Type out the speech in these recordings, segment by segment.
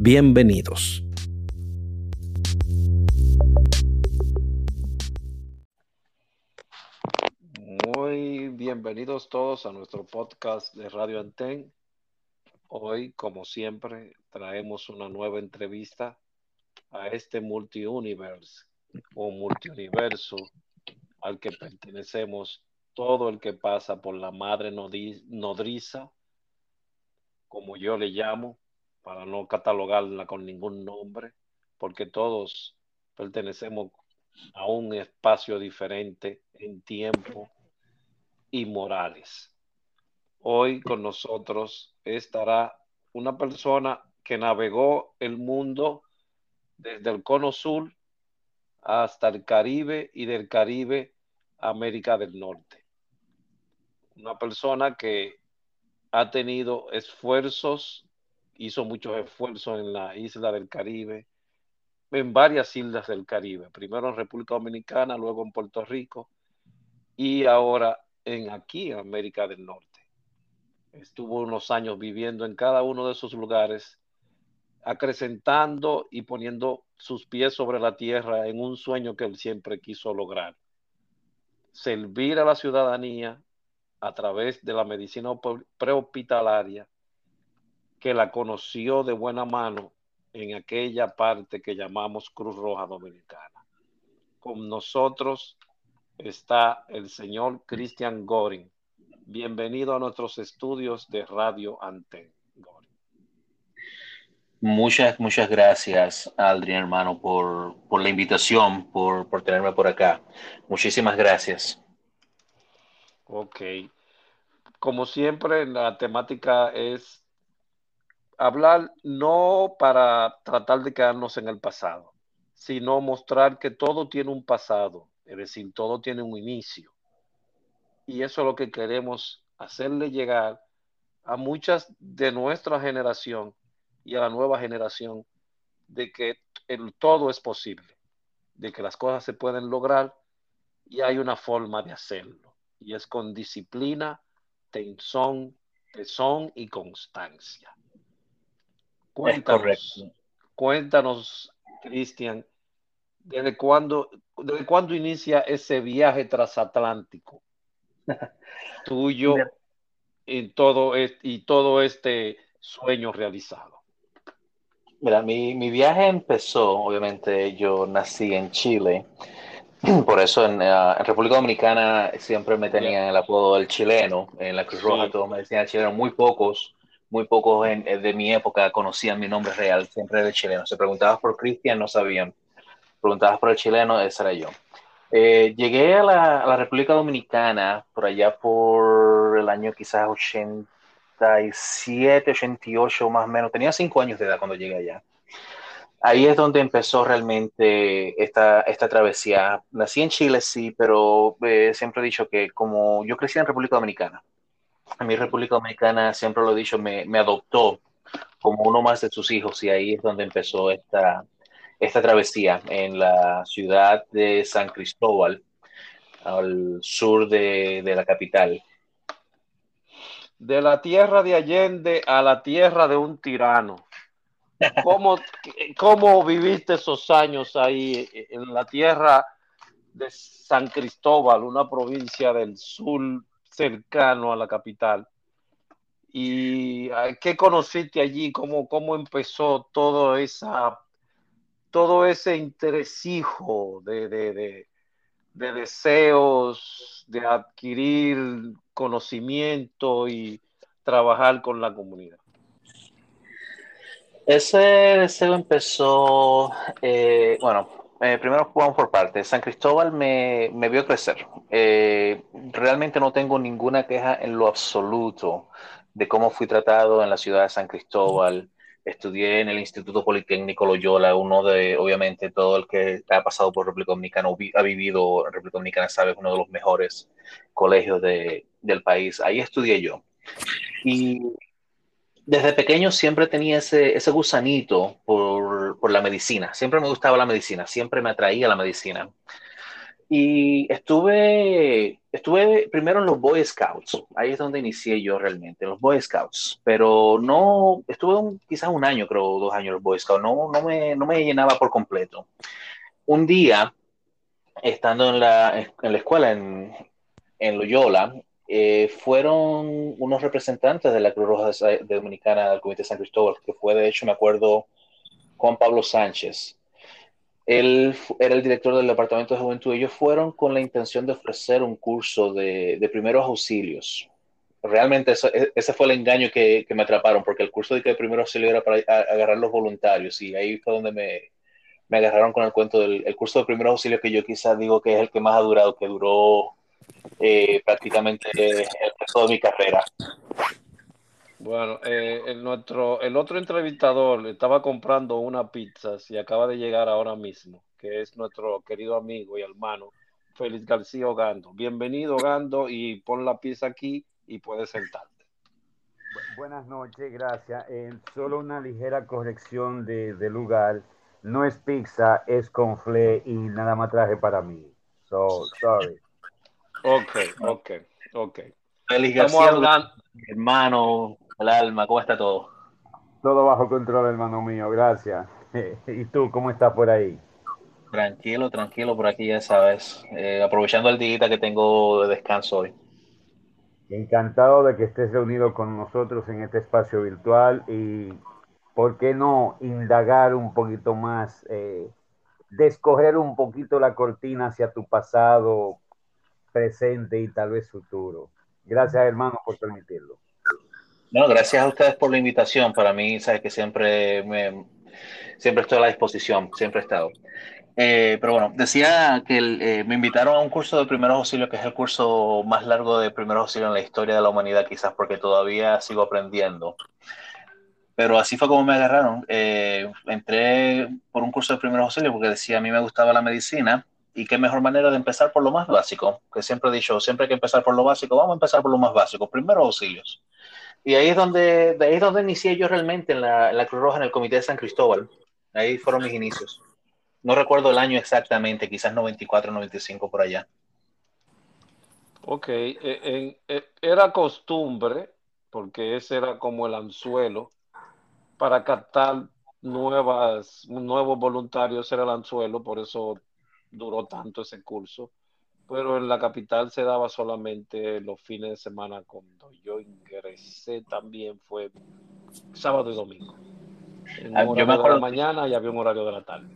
Bienvenidos. Muy bienvenidos todos a nuestro podcast de Radio Anten. Hoy, como siempre, traemos una nueva entrevista a este multiuniverse o multiuniverso al que pertenecemos todo el que pasa por la madre nodriza, como yo le llamo, para no catalogarla con ningún nombre, porque todos pertenecemos a un espacio diferente en tiempo y morales. Hoy con nosotros estará una persona que navegó el mundo desde el cono sur hasta el Caribe y del Caribe a América del Norte. Una persona que ha tenido esfuerzos hizo muchos esfuerzos en la isla del Caribe, en varias islas del Caribe, primero en República Dominicana, luego en Puerto Rico y ahora en aquí, en América del Norte. Estuvo unos años viviendo en cada uno de esos lugares, acrecentando y poniendo sus pies sobre la tierra en un sueño que él siempre quiso lograr. Servir a la ciudadanía a través de la medicina prehospitalaria que la conoció de buena mano en aquella parte que llamamos Cruz Roja Dominicana. Con nosotros está el señor Cristian Goring. Bienvenido a nuestros estudios de Radio Anten. Muchas, muchas gracias, Aldrin, hermano, por, por la invitación, por, por tenerme por acá. Muchísimas gracias. Ok. Como siempre, la temática es hablar no para tratar de quedarnos en el pasado, sino mostrar que todo tiene un pasado, es decir, todo tiene un inicio. Y eso es lo que queremos hacerle llegar a muchas de nuestra generación y a la nueva generación de que el todo es posible, de que las cosas se pueden lograr y hay una forma de hacerlo. Y es con disciplina, tensión, tesón y constancia. Cuéntanos, cuéntanos, Cristian, ¿desde cuándo, ¿desde cuándo inicia ese viaje transatlántico tuyo en todo y todo este sueño realizado? Mira, mi, mi, viaje empezó, obviamente yo nací en Chile, por eso en, uh, en República Dominicana siempre me tenían el apodo del chileno, en la Cruz Roja todos me decían chileno, muy pocos muy pocos eh, de mi época conocían mi nombre real, siempre era chileno. Se preguntabas por Cristian, no sabían. Preguntabas por el chileno, ese era yo. Eh, llegué a la, República Dominicana por allá por el año quizás 87, 88 más o menos. Tenía cinco años de edad cuando llegué allá. Ahí es donde empezó realmente esta, esta travesía. Nací en Chile, sí, pero eh, siempre he dicho que como yo crecí en República Dominicana, a mi República Dominicana, siempre lo he dicho, me, me, adoptó como uno más de sus hijos y ahí es donde empezó esta, esta travesía en la ciudad de San Cristóbal, al sur de, de la capital. De la tierra de Allende a la tierra de un tirano. ¿Cómo, ¿Cómo viviste esos años ahí en la tierra de San Cristóbal, una provincia del sur cercano a la capital. ¿Y qué conociste allí? ¿Cómo, cómo empezó todo, esa, todo ese interesijo de, de, de, de deseos de adquirir conocimiento y trabajar con la comunidad? Ese deseo empezó, eh, bueno, eh, primero vamos por partes. San Cristóbal me, me vio crecer. Eh, realmente no tengo ninguna queja en lo absoluto de cómo fui tratado en la ciudad de San Cristóbal. estudié en el Instituto Politécnico Loyola, uno de, obviamente, todo el que ha pasado por República Dominicana, ha vivido en República Dominicana, sabe, uno de los mejores colegios de, del país. Ahí estudié yo. Y desde pequeño siempre tenía ese, ese gusanito por, por la medicina. Siempre me gustaba la medicina, siempre me atraía la medicina. Y estuve, estuve primero en los Boy Scouts, ahí es donde inicié yo realmente, en los Boy Scouts, pero no, estuve quizás un año, creo, dos años en los Boy Scouts, no, no, me, no me llenaba por completo. Un día, estando en la, en la escuela en, en Loyola, eh, fueron unos representantes de la Cruz Roja Dominicana del Comité de San Cristóbal, que fue de hecho, me acuerdo, Juan Pablo Sánchez, él era el director del Departamento de Juventud. Ellos fueron con la intención de ofrecer un curso de, primeros auxilios. Realmente e, ese fue el engaño que, me atraparon, porque el curso de, que primeros auxilios era para agarrar los voluntarios y ahí fue donde me, agarraron con el cuento del curso de primeros auxilios que yo quizás digo que es el que más ha durado, que duró eh, prácticamente el resto de mi carrera. Bueno, eh, el, nuestro, el otro entrevistador estaba comprando una pizza y acaba de llegar ahora mismo, que es nuestro querido amigo y hermano Félix García Ogando. Bienvenido, Ogando, y pon la pizza aquí y puedes sentarte. Buenas noches, gracias. Eh, solo una ligera corrección de, lugar. No es pizza, es con fle y nada más traje para mí. So, sorry. Ok, ok, ok. Félix García, hermano, el alma, ¿cómo está todo? Todo bajo control, hermano mío, gracias. ¿Y tú, cómo estás por ahí? Tranquilo, tranquilo por aquí, ya sabes. Eh, aprovechando el día que tengo de descanso hoy. Encantado de que estés reunido con nosotros en este espacio virtual y, ¿por qué no indagar un poquito más, eh, descoger un poquito la cortina hacia tu pasado, presente y tal vez futuro? Gracias, hermano, por permitirlo. No, gracias a ustedes por la invitación. Para mí, sabes que siempre, me, siempre estoy a la disposición, siempre he estado. Eh, pero bueno, decía que eh, me invitaron a un curso de primeros auxilios, que es el curso más largo de primeros auxilios en la historia de la humanidad, quizás porque todavía sigo aprendiendo. Pero así fue como me agarraron. Eh, entré por un curso de primeros auxilios porque decía a mí me gustaba la medicina y qué mejor manera de empezar por lo más básico, que siempre he dicho, siempre hay que empezar por lo básico, vamos a empezar por lo más básico, primeros auxilios. Y ahí es donde, de ahí es donde inicié yo realmente en la, la, Cruz Roja, en el Comité de San Cristóbal. Ahí fueron mis inicios. No recuerdo el año exactamente, quizás 94, 95 por allá. Ok, eh, eh, era costumbre, porque ese era como el anzuelo, para captar nuevas, nuevos voluntarios era el anzuelo, por eso duró tanto ese curso pero en la capital se daba solamente los fines de semana cuando yo ingresé también fue sábado y domingo. En ah, yo me acuerdo de la mañana y había un horario de la tarde.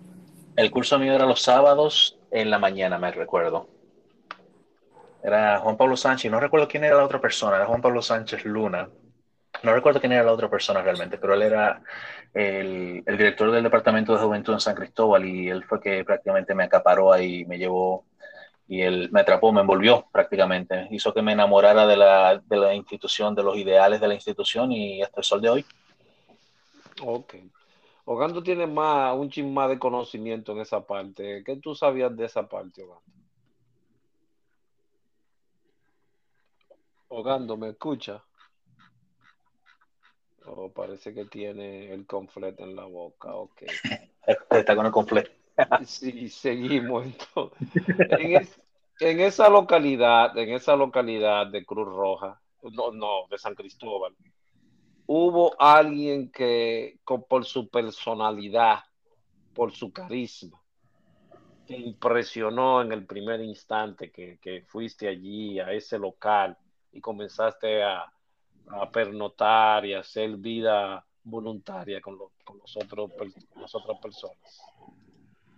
El curso mío era los sábados en la mañana, me recuerdo. Era Juan Pablo Sánchez, no recuerdo quién era la otra persona, era Juan Pablo Sánchez Luna. No recuerdo quién era la otra persona realmente, pero él era el, director del Departamento de Juventud en San Cristóbal y él fue que prácticamente me acaparó ahí, me llevó y él me atrapó, me envolvió prácticamente, hizo que me enamorara de la, de la institución, de los ideales de la institución y hasta el sol de hoy. Ok. Ogando tiene más, un chin más de conocimiento en esa parte. ¿Qué tú sabías de esa parte, Ogando? Ogando, ¿me escucha? Oh, parece que tiene el conflet en la boca, ok. Está con el conflet. Sí, seguimos. Entonces, en, esa localidad, en esa localidad de Cruz Roja, no, no, de San Cristóbal, hubo alguien que por su personalidad, por su carisma, te impresionó en el primer instante que, fuiste allí a ese local y comenzaste a, a pernotar y hacer vida voluntaria con, con, los otros, con las otras personas.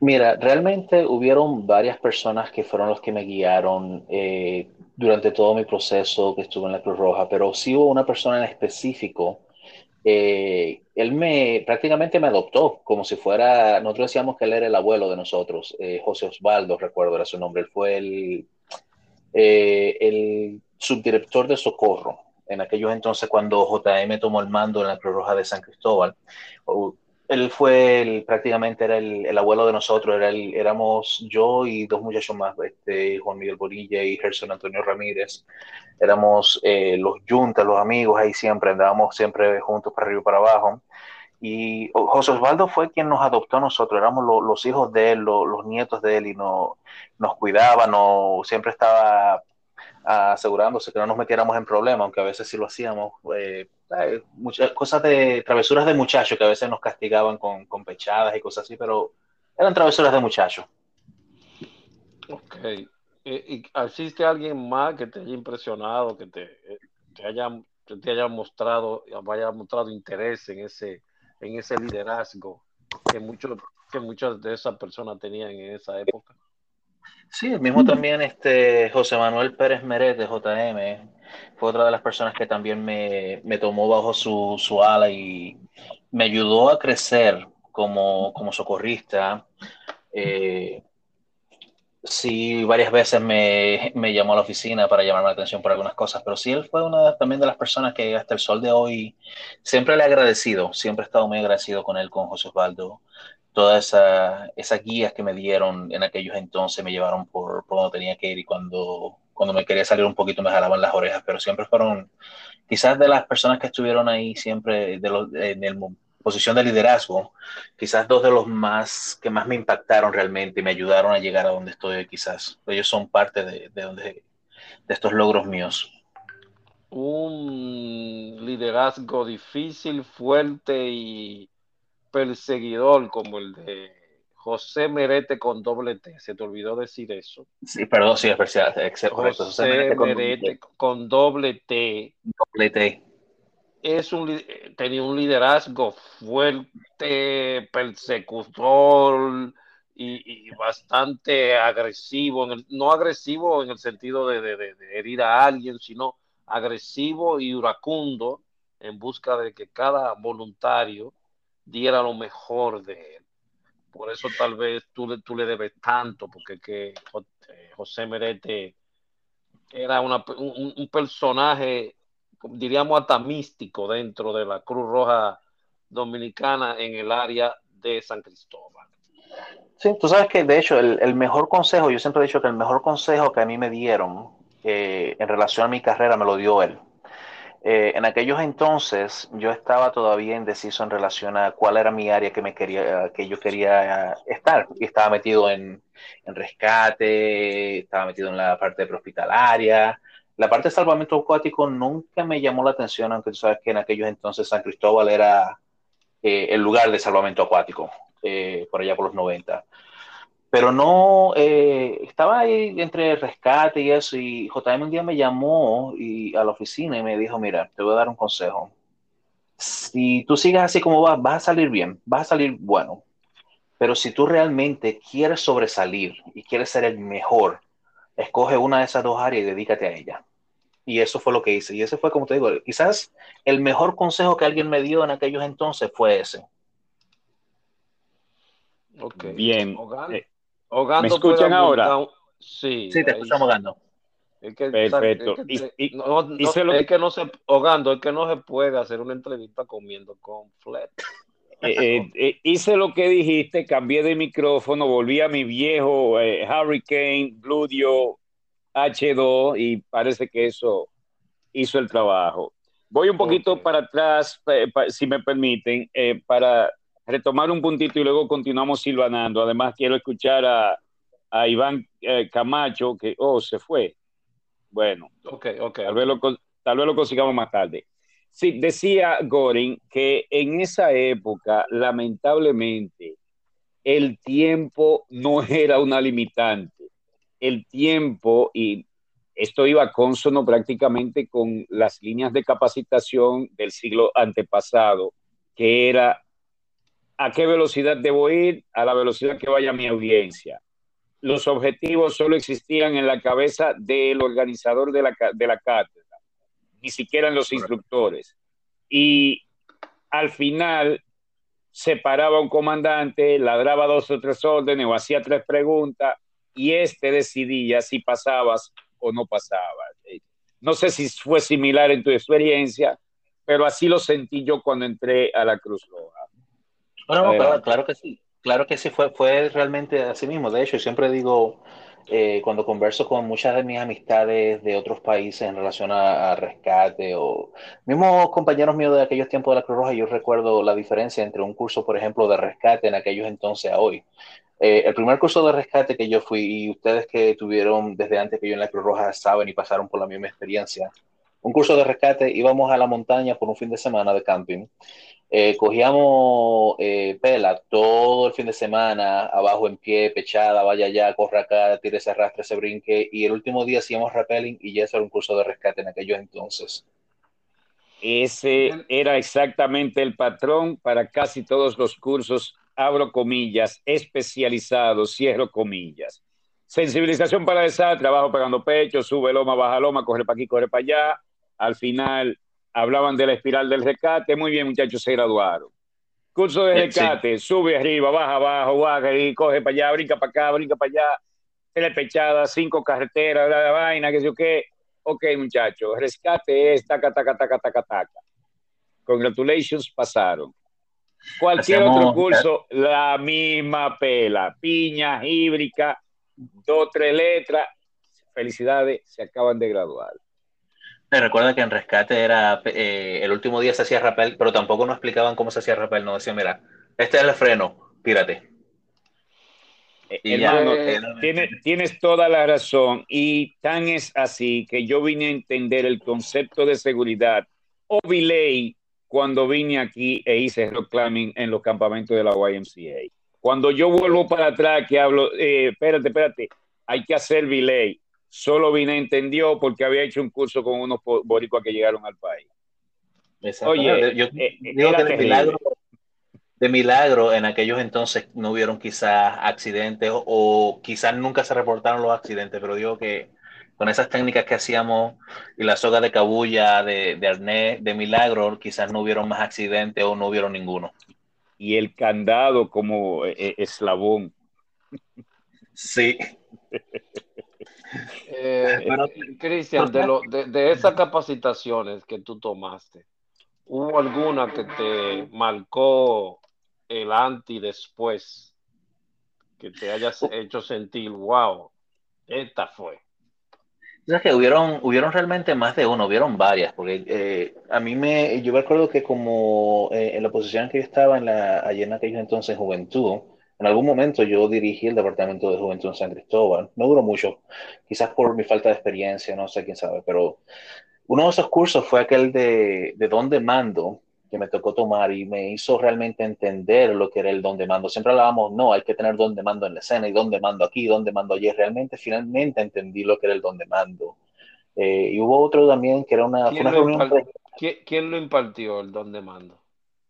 Mira, realmente hubieron varias personas que fueron los que me guiaron eh, durante todo mi proceso que estuve en la Cruz Roja, pero sí hubo una persona en específico. Eh, él me prácticamente me adoptó como si fuera, nosotros decíamos que él era el abuelo de nosotros, eh, José Osvaldo, recuerdo era su nombre, él fue el, el subdirector de socorro en aquellos entonces cuando JM tomó el mando en la Cruz Roja de San Cristóbal. Él fue el, prácticamente era el, abuelo de nosotros, era el, éramos yo y dos muchachos más, este, Juan Miguel Borilla y Gerson Antonio Ramírez. Éramos eh, los juntas, los amigos ahí siempre, andábamos siempre juntos para arriba y para abajo. Y José Osvaldo fue quien nos adoptó a nosotros, éramos los hijos de él, los nietos de él, y no, nos cuidaba, no, siempre estaba asegurándose que no nos metiéramos en problemas, aunque a veces sí lo hacíamos. Eh, muchas cosas de travesuras de muchachos que a veces nos castigaban con, con pechadas y cosas así, pero eran travesuras de muchachos. Ok. Eh, ¿Y existe alguien más que te haya impresionado, que te, te haya, te haya mostrado, haya mostrado interés en ese en ese liderazgo que, muchos que muchas de esas personas tenían en esa época. Sí, el mismo también este José Manuel Pérez Meret de JM fue otra de las personas que también me, me tomó bajo su, su, ala y me ayudó a crecer como, como socorrista. Eh, sí, varias veces me, me, llamó a la oficina para llamarme la atención por algunas cosas, pero sí, él fue una también de las personas que hasta el sol de hoy siempre le he agradecido, siempre he estado muy agradecido con él, con José Osvaldo. Todas esa, esas guías que me dieron en aquellos entonces me llevaron por, por donde tenía que ir y cuando, cuando me quería salir un poquito me jalaban las orejas, pero siempre fueron quizás de las personas que estuvieron ahí siempre de en el posición de liderazgo, quizás dos de los más que más me impactaron realmente y me ayudaron a llegar a donde estoy quizás. Ellos son parte de, de, donde, de estos logros míos. Un liderazgo difícil, fuerte y perseguidor como el de José Merete con doble T. Se te olvidó decir eso. Sí, perdón, sí, es correcto. José, Merete, con, Merete con doble T. Doble T es un, tenía un liderazgo fuerte, persecutor y, y bastante agresivo, en el, no agresivo en el sentido de, de, de, herir a alguien, sino agresivo y iracundo en busca de que cada voluntario diera lo mejor de él. Por eso tal vez tú, tú le debes tanto, porque que José Merete era una, un, un personaje diríamos hasta místico dentro de la Cruz Roja Dominicana en el área de San Cristóbal. Sí, tú sabes que de hecho el, el mejor consejo, yo siempre he dicho que el mejor consejo que a mí me dieron eh, en relación a mi carrera me lo dio él. Eh, en aquellos entonces yo estaba todavía indeciso en relación a cuál era mi área que me quería, que yo quería estar. Y estaba metido en, en rescate, estaba metido en la parte prehospitalaria, la parte de salvamento acuático nunca me llamó la atención, aunque tú sabes que en aquellos entonces San Cristóbal era eh, el lugar de salvamento acuático, eh, por allá por los 90. Pero no, eh, estaba ahí entre rescate y eso, y JM un día me llamó y, a la oficina y me dijo, mira, te voy a dar un consejo. Si tú sigues así como vas, vas a salir bien, vas a salir bueno. Pero si tú realmente quieres sobresalir y quieres ser el mejor, escoge una de esas dos áreas y dedícate a ella. Y eso fue lo que hice. Y ese fue, como te digo, quizás el mejor consejo que alguien me dio en aquellos entonces fue ese. Okay. Bien. Eh, ¿Me escuchan ahora? Sí, sí, te escuchamos Ogando. Es que, Perfecto. Es que, y, no, no, es que no se, Ogando, es que no se puede hacer una entrevista comiendo con flat. Eh, eh, eh, hice lo que dijiste, cambié de micrófono, volví a mi viejo eh, Hurricane Bludio H2 y parece que eso hizo el trabajo. Voy un poquito okay. para atrás, pa, si me permiten, para retomar un puntito y luego continuamos silvanando. Además, quiero escuchar a, a Iván Camacho, que, oh, se fue. Bueno, okay, okay, tal, Vez lo, tal vez lo consigamos más tarde. Sí, decía Goring que en esa época, lamentablemente, el tiempo no era una limitante. El tiempo, y esto iba consono prácticamente con las líneas de capacitación del siglo antepasado, que era a qué velocidad debo ir, a la velocidad que vaya mi audiencia. Los objetivos solo existían en la cabeza del organizador de la, de la cátedra ni siquiera en los instructores. Y al final se paraba un comandante, ladraba dos o tres órdenes o hacía tres preguntas y este decidía si pasabas o no pasabas. No sé si fue similar en tu experiencia, pero así lo sentí yo cuando entré a la Cruz Roja. Bueno, claro, que sí, claro que sí, fue, fue realmente así mismo. De hecho, siempre digo, eh, cuando converso con muchas de mis amistades de otros países en relación a, rescate o mismos compañeros míos de aquellos tiempos de la Cruz Roja, yo recuerdo la diferencia entre un curso, por ejemplo, de rescate en aquellos entonces a hoy. Eh, el primer curso de rescate que yo fui, y ustedes que tuvieron desde antes que yo en la Cruz Roja saben y pasaron por la misma experiencia, un curso de rescate, íbamos a la montaña por un fin de semana de camping. Eh, cogíamos eh, pela todo el fin de semana, abajo en pie, pechada, vaya allá, corre acá, tire ese arrastre, ese brinque, y el último día hacíamos rappelling y ya eso era un curso de rescate en aquellos entonces. Ese era exactamente el patrón para casi todos los cursos abro comillas, especializados, cierro comillas. Sensibilización para desastre, trabajo pegando pecho, sube loma, baja loma, corre para aquí, corre para allá. Al final hablaban de la espiral del rescate. Muy bien, muchachos, se graduaron. Curso de rescate, sube arriba, baja abajo, baja y coge para allá, brinca para acá, brinca para allá. Telepechada, cinco carreteras, la vaina, que sé yo qué. Ok, muchachos, rescate es taca, taca, taca, taca, taca. Congratulations, pasaron. Cualquier otro curso, la misma pela, piña, híbrica, dos, tres letras. Felicidades, se acaban de graduar. Me recuerda que en rescate era eh, el último día se hacía rappel, pero tampoco nos explicaban cómo se hacía rappel. No decían, mira, este es el freno, tírate. Eh, eh, tienes, tienes toda la razón. Y tan es así que yo vine a entender el concepto de seguridad o delay cuando vine aquí e hice rock climbing en los campamentos de la YMCA. Cuando yo vuelvo para atrás, que hablo, eh, espérate, espérate, hay que hacer delay. Solo vine entendió porque había hecho un curso con unos boricuas que llegaron al país. Oye, yo eh, digo que de milagro, de milagro, en aquellos entonces no hubieron quizás accidentes o, o quizás nunca se reportaron los accidentes, pero digo que con esas técnicas que hacíamos y la soga de cabulla, de, de arnés, de milagro, quizás no hubieron más accidentes o no hubieron ninguno. Y el candado como eh, eh, eslabón. Sí. Eh, Cristian, de, de, esas capacitaciones que tú tomaste, ¿hubo alguna que te marcó el anti después? Que te hayas hecho sentir, wow, esta fue. O que hubieron, hubieron realmente más de uno, hubieron varias, porque eh, a mí me, yo me acuerdo que como eh, en la posición en que yo estaba en la, allí en aquellos entonces Juventud, en algún momento yo dirigí el departamento de Juventud en San Cristóbal, no duró mucho, quizás por mi falta de experiencia, no sé quién sabe, pero uno de esos cursos fue aquel de, de dónde mando, que me tocó tomar y me hizo realmente entender lo que era el don de mando. Siempre hablábamos, no, hay que tener don de mando en la escena y don de mando aquí, don de mando allí. Realmente, finalmente entendí lo que era el don de mando. Eh, y hubo otro también que era una, ¿Quién, lo ¿Quién, lo impartió el don de mando?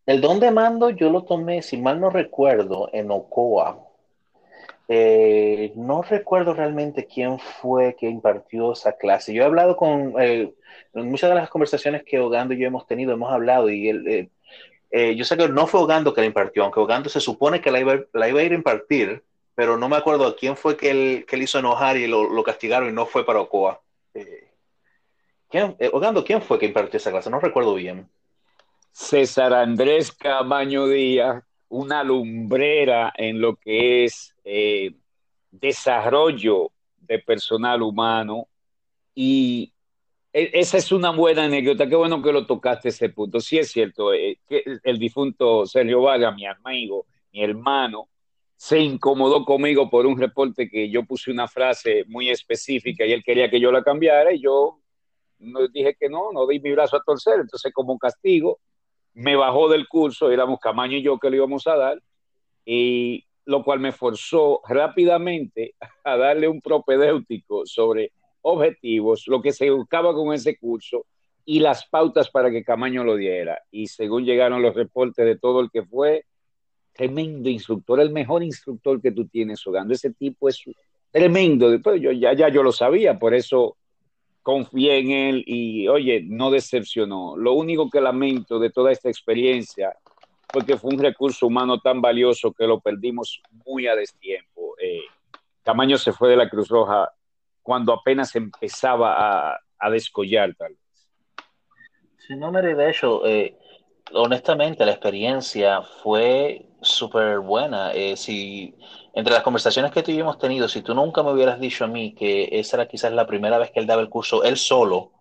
El don de mando yo lo tomé, si mal no recuerdo, en Ocoa. Eh, no recuerdo realmente quién fue que impartió esa clase. Yo he hablado con, eh, muchas de las conversaciones que Ogando y yo hemos tenido, hemos hablado y eh, yo sé que no fue Ogando que la impartió, aunque Ogando se supone que la iba, a ir a impartir, pero no me acuerdo a quién fue que él, que él hizo enojar y lo, castigaron y no fue para Ocoa. ¿quién, Ogando, ¿quién fue que impartió esa clase? No recuerdo bien. César Andrés Camaño Díaz, una lumbrera en lo que es desarrollo de personal humano y e, esa es una buena anécdota. Qué bueno que lo tocaste ese punto. Sí es cierto, eh, que el difunto Sergio Vaga, mi amigo, mi hermano, se incomodó conmigo por un reporte que yo puse una frase muy específica y él quería que yo la cambiara y yo no, dije que no, no di mi brazo a torcer. Entonces, como castigo, me bajó del curso, éramos Camaño y yo que le íbamos a dar, y lo cual me forzó rápidamente a darle un propedéutico sobre objetivos, lo que se buscaba con ese curso y las pautas para que Camaño lo diera. Y según llegaron los reportes de todo el que fue, tremendo instructor, el mejor instructor que tú tienes jugando. Ese tipo es tremendo. Después yo ya, ya yo lo sabía, por eso confié en él y oye, no decepcionó. Lo único que lamento de toda esta experiencia fue que fue un recurso humano tan valioso que lo perdimos muy a destiempo. Eh, Camaño se fue de la Cruz Roja cuando apenas empezaba a, a descollar tal vez. Sí, no, Mary, de hecho, eh, honestamente la experiencia fue súper buena. Eh, si entre las conversaciones que tuvimos tenido, si tú nunca me hubieras dicho a mí que esa era quizás la primera vez que él daba el curso él solo,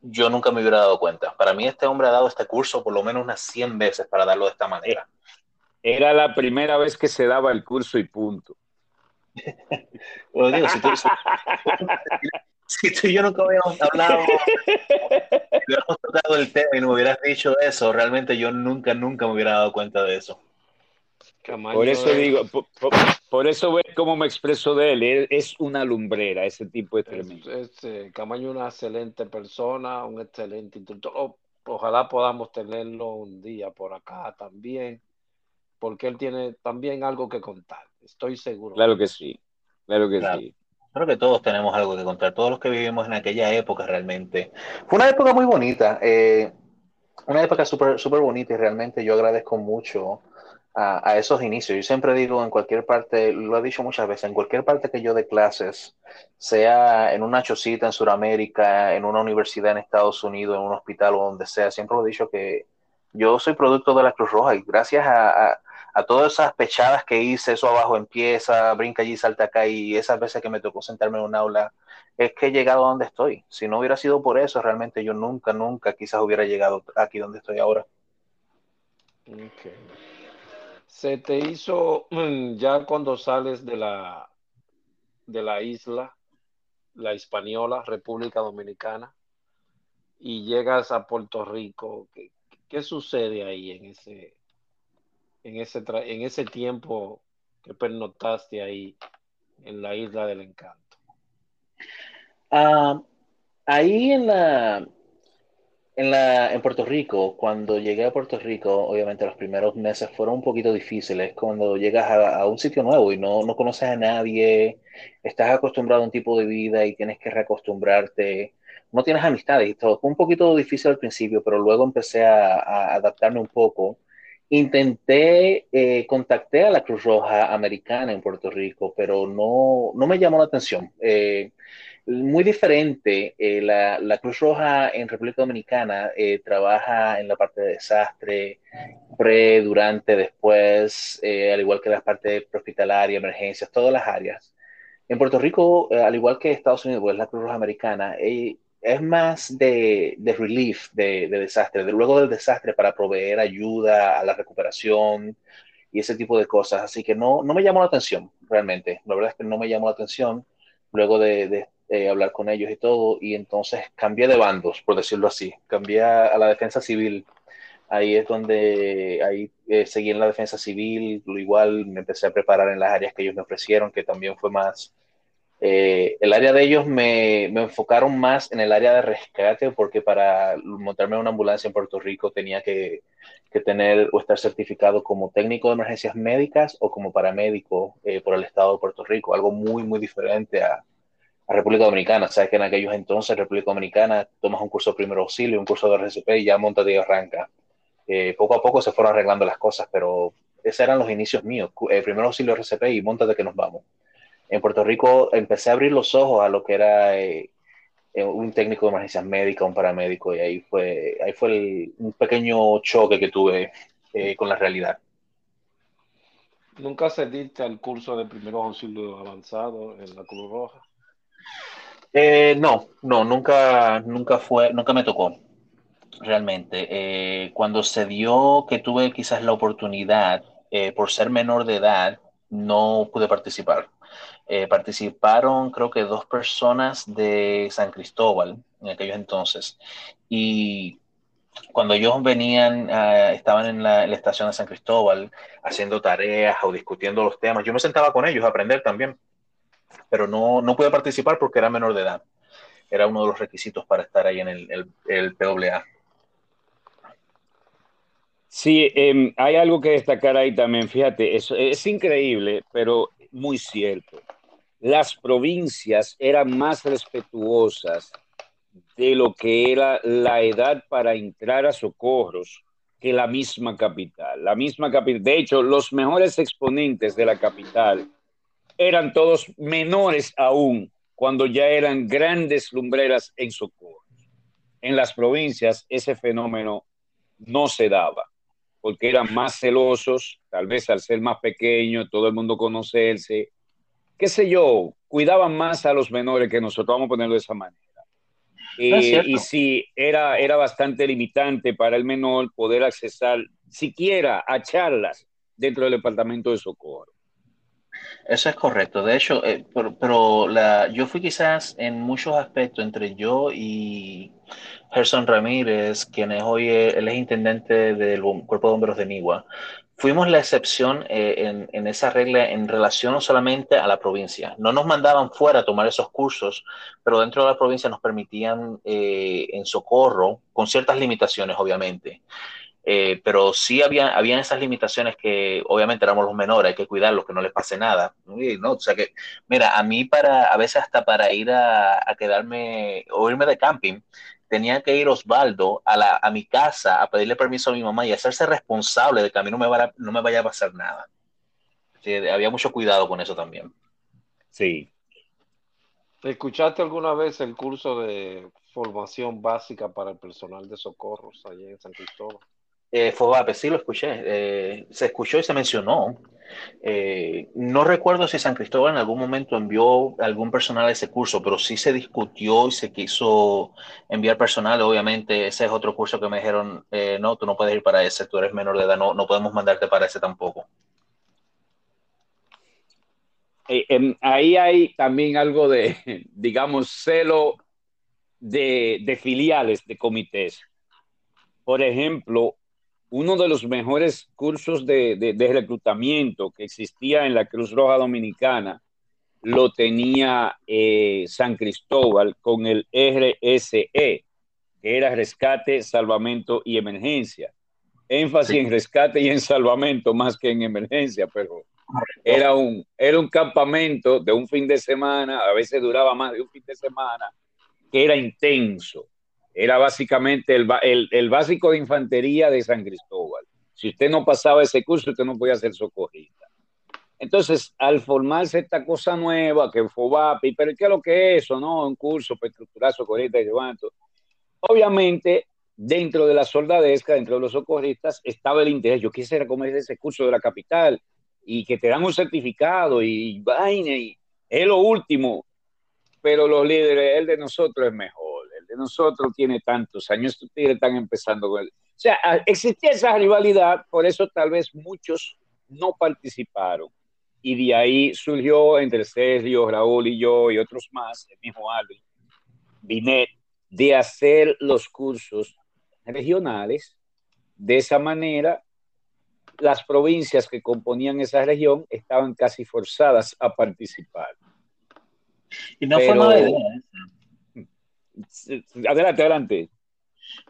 yo nunca me hubiera dado cuenta. Para mí este hombre ha dado este curso por lo menos unas 100 veces para darlo de esta manera. Era la primera vez que se daba el curso y punto. bueno, digo, si tú, si, tú y yo nunca habíamos hablado, hubiéramos tocado el tema y no me hubieras dicho eso, realmente yo nunca, nunca me hubiera dado cuenta de eso. Por eso digo, por, eso ves cómo me expreso de él. Es una lumbrera, ese tipo de tremendo. Es, eh, Camaño es una excelente persona, un excelente instructor. ojalá podamos tenerlo un día por acá también, porque él tiene también algo que contar. Estoy seguro. Claro que sí, claro que sí. Creo que todos tenemos algo que contar, todos los que vivimos en aquella época realmente. Fue una época muy bonita, eh, una época súper super bonita y realmente yo agradezco mucho a, a, esos inicios. Yo siempre digo en cualquier parte, lo he dicho muchas veces, en cualquier parte que yo dé clases, sea en una chocita en Sudamérica, en una universidad en Estados Unidos, en un hospital o donde sea, siempre lo he dicho que yo soy producto de la Cruz Roja y gracias a, a a todas esas pechadas que hice, eso abajo empieza, brinca allí, salta acá, y esas veces que me tocó sentarme en un aula, es que he llegado a donde estoy. Si no hubiera sido por eso, realmente yo nunca, nunca quizás hubiera llegado aquí donde estoy ahora. Okay. Se te hizo mm, ya cuando sales de la de la isla, la Hispaniola, República Dominicana, y llegas a Puerto Rico, ¿qué, qué sucede ahí en ese en ese, en ese tiempo que pernotaste ahí en la isla del encanto? Uh, ahí en la, en la en Puerto Rico, cuando llegué a Puerto Rico, obviamente los primeros meses fueron un poquito difíciles. Cuando llegas a, a un sitio nuevo y no, no, conoces a nadie, estás acostumbrado a un tipo de vida y tienes que reacostumbrarte. No tienes amistades y todo. Fue un poquito difícil al principio, pero luego empecé a, a adaptarme un poco Intenté, eh, contacté a la Cruz Roja Americana en Puerto Rico, pero no, no me llamó la atención. Eh, muy diferente, eh, la, la, Cruz Roja en República Dominicana eh, trabaja en la parte de desastre, pre, durante, después, al igual que la parte hospitalaria, emergencias, todas las áreas. En Puerto Rico, al igual que Estados Unidos, pues la Cruz Roja Americana, es más de, de relief, de, de, desastre, de luego del desastre para proveer ayuda a la recuperación y ese tipo de cosas. Así que no, no me llamó la atención, realmente. La verdad es que no me llamó la atención luego de, eh, hablar con ellos y todo. Y entonces cambié de bandos, por decirlo así. Cambié a, la defensa civil. Ahí es donde ahí eh, seguí en la defensa civil. Igual me empecé a preparar en las áreas que ellos me ofrecieron, que también fue más eh, el área de ellos me, me, enfocaron más en el área de rescate porque para montarme en una ambulancia en Puerto Rico tenía que, que tener o estar certificado como técnico de emergencias médicas o como paramédico eh, por el Estado de Puerto Rico, algo muy, muy diferente a, a República Dominicana. Sabes que en aquellos entonces, República Dominicana, tomas un curso de primer auxilio, un curso de RCP y ya monta y arranca. Eh, poco a poco se fueron arreglando las cosas, pero esos eran los inicios míos. Eh, primer auxilio RCP y montate que nos vamos en Puerto Rico empecé a abrir los ojos a lo que era eh, eh, un técnico de emergencias médicas, un paramédico, y ahí fue, ahí fue el, un pequeño choque que tuve eh, con la realidad. ¿Nunca cediste al curso de primeros auxilios avanzado en la Cruz Roja? Eh, no, no, nunca, nunca fue, nunca me tocó, realmente. Eh, cuando se dio que tuve quizás la oportunidad, por ser menor de edad, no pude participar. Eh, participaron creo que dos personas de San Cristóbal en aquellos entonces y cuando ellos venían, uh, estaban en la, estación de San Cristóbal haciendo tareas o discutiendo los temas, yo me sentaba con ellos a aprender también, pero no, no pude participar porque era menor de edad. Era uno de los requisitos para estar ahí en el, el, el PWA. Sí, eh, hay algo que destacar ahí también, fíjate, es, es increíble, pero muy cierto. Las provincias eran más respetuosas de lo que era la edad para entrar a socorros que la misma capital. La misma capital. De hecho, los mejores exponentes de la capital eran todos menores aún cuando ya eran grandes lumbreras en socorro. en las provincias ese fenómeno no se daba, porque eran más celosos, tal vez al ser más pequeño, todo el mundo conocerse, qué sé yo, cuidaban más a los menores que nosotros, vamos a ponerlo de esa manera. Eh, y sí, era, era bastante limitante para el menor poder accesar siquiera a charlas dentro del departamento de socorro. Eso es correcto. De hecho, eh, pero, la, yo fui quizás en muchos aspectos entre yo y Gerson Ramírez, quien es hoy él es intendente del Cuerpo de Bomberos de Nigua. Fuimos la excepción eh, en, esa regla en relación solamente a la provincia. No nos mandaban fuera a tomar esos cursos, pero dentro de la provincia nos permitían eh, en socorro, con ciertas limitaciones, obviamente. Eh, pero sí había, habían esas limitaciones que obviamente éramos los menores, hay que cuidarlos, que no les pase nada. ¿no? O sea que, mira, a mí para, a veces hasta para ir a quedarme o irme de camping, tenía que ir Osvaldo a, la, a mi casa a pedirle permiso a mi mamá y hacerse responsable de que a mí no me, vaya, no me vaya a pasar nada. había mucho cuidado con eso también. Sí. ¿Escuchaste alguna vez el curso de formación básica para el personal de socorros allá en San Cristóbal? Eh, Fobape, sí lo escuché, eh, se escuchó y se mencionó. Eh, no recuerdo si San Cristóbal en algún momento envió algún personal a ese curso, pero sí se discutió y se quiso enviar personal. Obviamente, ese es otro curso que me dijeron, eh, no, tú no puedes ir para ese, tú eres menor de edad, no, no podemos mandarte para ese tampoco. ahí hay también algo de, digamos, celo de filiales de comités. Por ejemplo, uno de los mejores cursos de, reclutamiento que existía en la Cruz Roja Dominicana lo tenía eh, San Cristóbal con el RSE, que era Rescate, Salvamento y Emergencia. Énfasis en rescate y en salvamento más que en emergencia, pero era un, era un campamento de un fin de semana, a veces duraba más de un fin de semana, que era intenso era básicamente el, básico de infantería de San Cristóbal. Si usted no pasaba ese curso, usted no podía ser socorrista. Entonces, al formarse esta cosa nueva, que FOBAPI, pero ¿qué es lo que es eso, no? Un curso para estructurar socorristas y levanto. Obviamente, dentro de la soldadesca, dentro de los socorristas, estaba el interés. Yo quisiera comer ese curso de la capital y que te dan un certificado y vaina y es lo último. Pero los líderes, el de nosotros es mejor de nosotros tiene tantos años, ustedes están empezando con él. O sea, ah, existía esa rivalidad, por eso tal vez muchos no participaron. Y de ahí surgió entre Sergio, Raúl y yo y otros más, el mismo Alvin, Binet, de hacer los cursos regionales. De esa manera, las provincias que componían esa región estaban casi forzadas a participar. Y no fue mala idea. Adelante, adelante.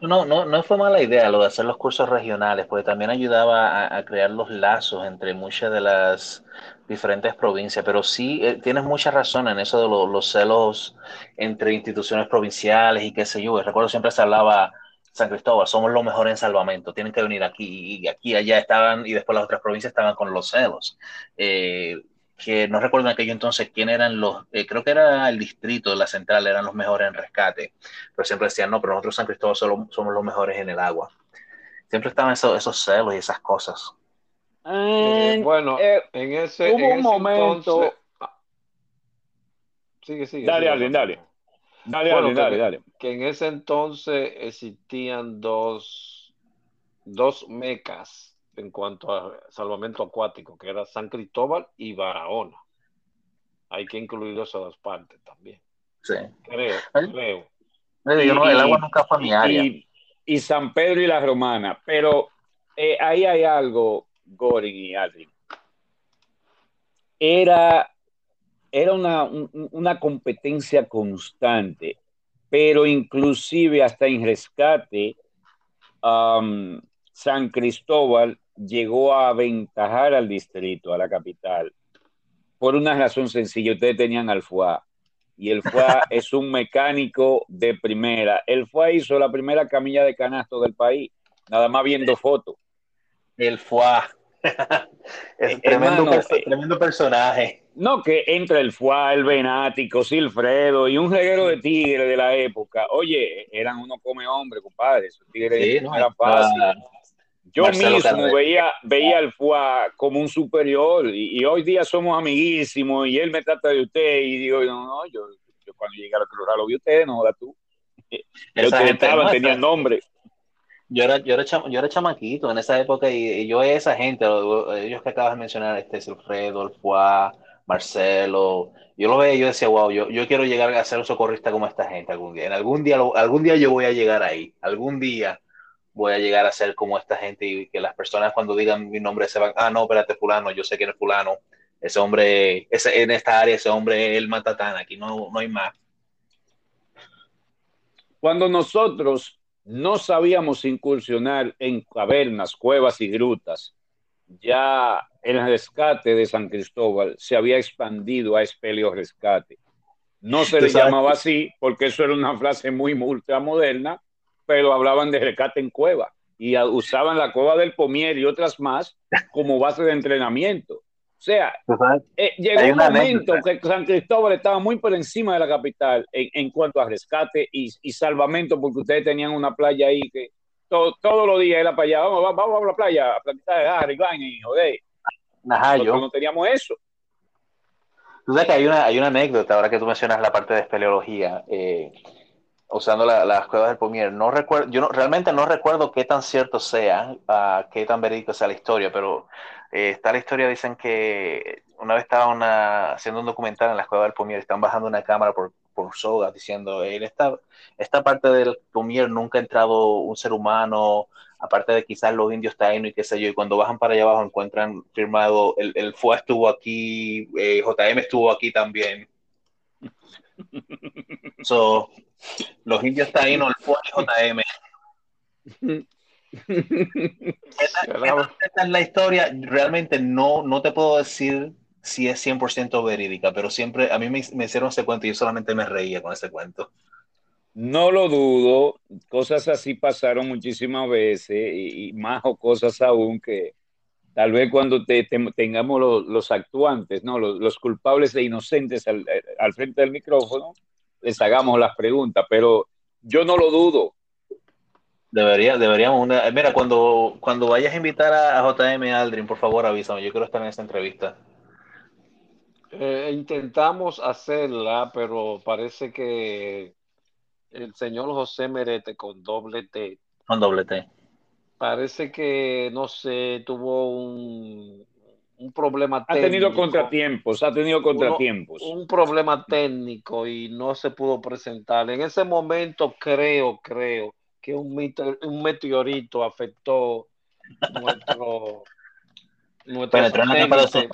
No, no, no fue mala idea lo de hacer los cursos regionales, porque también ayudaba a, crear los lazos entre muchas de las diferentes provincias, pero sí eh, tienes mucha razón en eso de los celos entre instituciones provinciales y qué sé yo. Recuerdo siempre se hablaba San Cristóbal, somos los mejores en salvamento, tienen que venir aquí y aquí, allá estaban y después las otras provincias estaban con los celos. Eh, que no recuerdo en aquello entonces quién eran los, eh, creo que era el distrito de la central, eran los mejores en rescate, pero siempre decían, no, pero nosotros San Cristóbal solo, somos los mejores en el agua. Siempre estaban esos, esos celos y esas cosas. Eh, bueno, eh, en ese, hubo un momento... Ah, sigue, sigue. Dale, dale, dale. Dale, dale, dale, dale. Que en ese entonces existían dos, dos mecas en cuanto a salvamento acuático, que era San Cristóbal y Barahona. Hay que incluir esas dos partes también. Sí. Creo, creo. el agua nunca fue mi área. Y, San Pedro y la Romana. Pero eh, ahí hay algo, Goring y Adri. Era, era una, una competencia constante, pero inclusive hasta en rescate, um, San Cristóbal llegó a aventajar al distrito, a la capital, por una razón sencilla. Ustedes tenían al FUA y el FUA es un mecánico de primera. El FUA hizo la primera camilla de canasto del país, nada más viendo fotos. El FUA. es eh, tremendo, tremendo, personaje. No, que entre el Fuá, el Venático, Silfredo y un reguero de tigres de la época. Oye, eran unos come hombre, compadre. Esos tigres Sí, no no, eran fáciles. Yo Marcelo mismo veía, veía al FUA como un superior y, y hoy día somos amiguísimos y él me trata de usted y digo, no, no, yo, yo cuando llegué a la Cruz lo vi a ustedes, no jodas tú. Gente, estaban, no, tenían esa- nombre. Yo era, yo, era chama- yo era chamaquito en esa época y, y yo esa gente, lo- ellos que acabas de mencionar, este Silfredo, el Fuá, Marcelo, yo lo veía y yo decía, wow, yo, yo quiero llegar a ser un socorrista como esta gente algún día. En algún día, algún día yo voy a llegar ahí, algún día voy a llegar a ser como esta gente y que las personas cuando digan mi nombre se van, ah, no, espérate, fulano, yo sé quién es fulano, ese hombre, ese, en esta área, ese hombre, el matatán, aquí no, no hay más. Cuando nosotros no sabíamos incursionar en cavernas, cuevas y grutas, ya el rescate de San Cristóbal se había expandido a espeleo rescate. No se le llamaba que- así porque eso era una frase muy ultramoderna, pero hablaban de rescate en cueva y usaban la cueva del Pomier y otras más como base de entrenamiento. O sea, eh, llegó un momento que San Cristóbal estaba muy por encima de la capital en, en cuanto a rescate y, y salvamento, porque ustedes tenían una playa ahí que to- todos los días era para allá, vamos, vamos, vamos a la playa, a Harry, vaina y joder. Ajá, Nosotros yo. no teníamos eso. Tú sabes que hay una, hay una anécdota, ahora que tú mencionas la parte de espeleología, eh, usando la- las cuevas del Pomier. No recuerdo, yo no- realmente no recuerdo qué tan cierto sea, ah, qué tan verídico sea la historia, pero eh, está la historia, dicen que una vez estaban una- haciendo un documental en las cuevas del Pomier, están bajando una cámara por, por sogas diciendo, en esta, esta parte del Pomier nunca ha entrado un ser humano, aparte de quizás los indios taínos y qué sé yo, y cuando bajan para allá abajo encuentran firmado, el, el FUA estuvo aquí, eh, JM estuvo aquí también. So, los indios taínos, el y JM. Era- Esta es la historia, realmente no, no te puedo decir si es 100% verídica, pero siempre a mí me, me hicieron ese cuento y yo solamente me reía con ese cuento. No lo dudo, cosas así pasaron muchísimas veces y, y más o cosas aún que tal vez cuando te, te- tengamos los, los actuantes, ¿no? los, los culpables e inocentes al, al frente del micrófono, les hagamos las preguntas, pero yo no lo dudo. Debería, deberíamos, una- mira, cuando, cuando vayas a invitar a, a JM Aldrin, por favor avísame, yo quiero estar en esa entrevista. eh, intentamos hacerla, pero parece que el señor José Merete con doble T, Con doble T. parece que, no sé, tuvo un, un problema Ha tenido técnico. contratiempos, ha tenido contratiempos. un problema técnico y no se pudo presentar. En ese momento creo, creo que un, un meteorito afectó nuestro, nuestro satélite.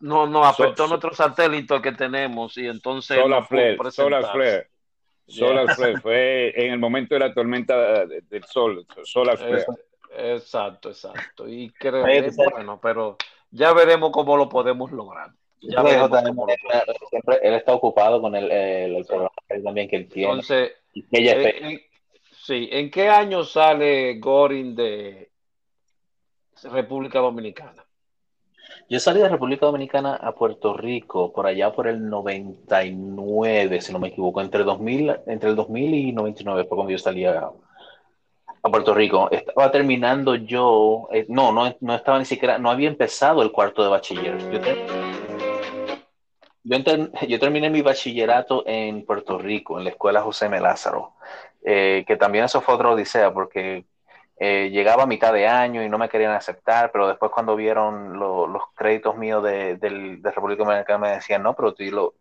No, no, afectó So- nuestro satélite que tenemos y entonces Solar flare, solar flare. Solar flare fue en el momento de la tormenta de- del sol, solar flare. Es- exacto, exacto. Y creo que bueno, pero ya veremos cómo lo podemos lograr. Ya veremos JM, cómo lo podemos lograr. siempre, él está ocupado con el, el, el programa que él también que él tiene. Entonces, y que ella Eh, en- sí, ¿en qué año sale Goring de República Dominicana? Yo salí de República Dominicana a Puerto Rico por allá por el 99, si no me equivoco, entre 2000, entre el 2000 y 99 fue cuando yo salí a, a Puerto Rico. Estaba terminando yo, eh, no, no, no estaba ni siquiera, no había empezado el cuarto de bachiller. Yo, te- yo, terminé mi bachillerato en Puerto Rico, en la escuela José M. Lázaro, eh, que también eso fue otra odisea porque eh, llegaba a mitad de año y no me querían aceptar, pero después cuando vieron lo- los créditos míos de, del- de República Dominicana me decían, no, pero tú lo,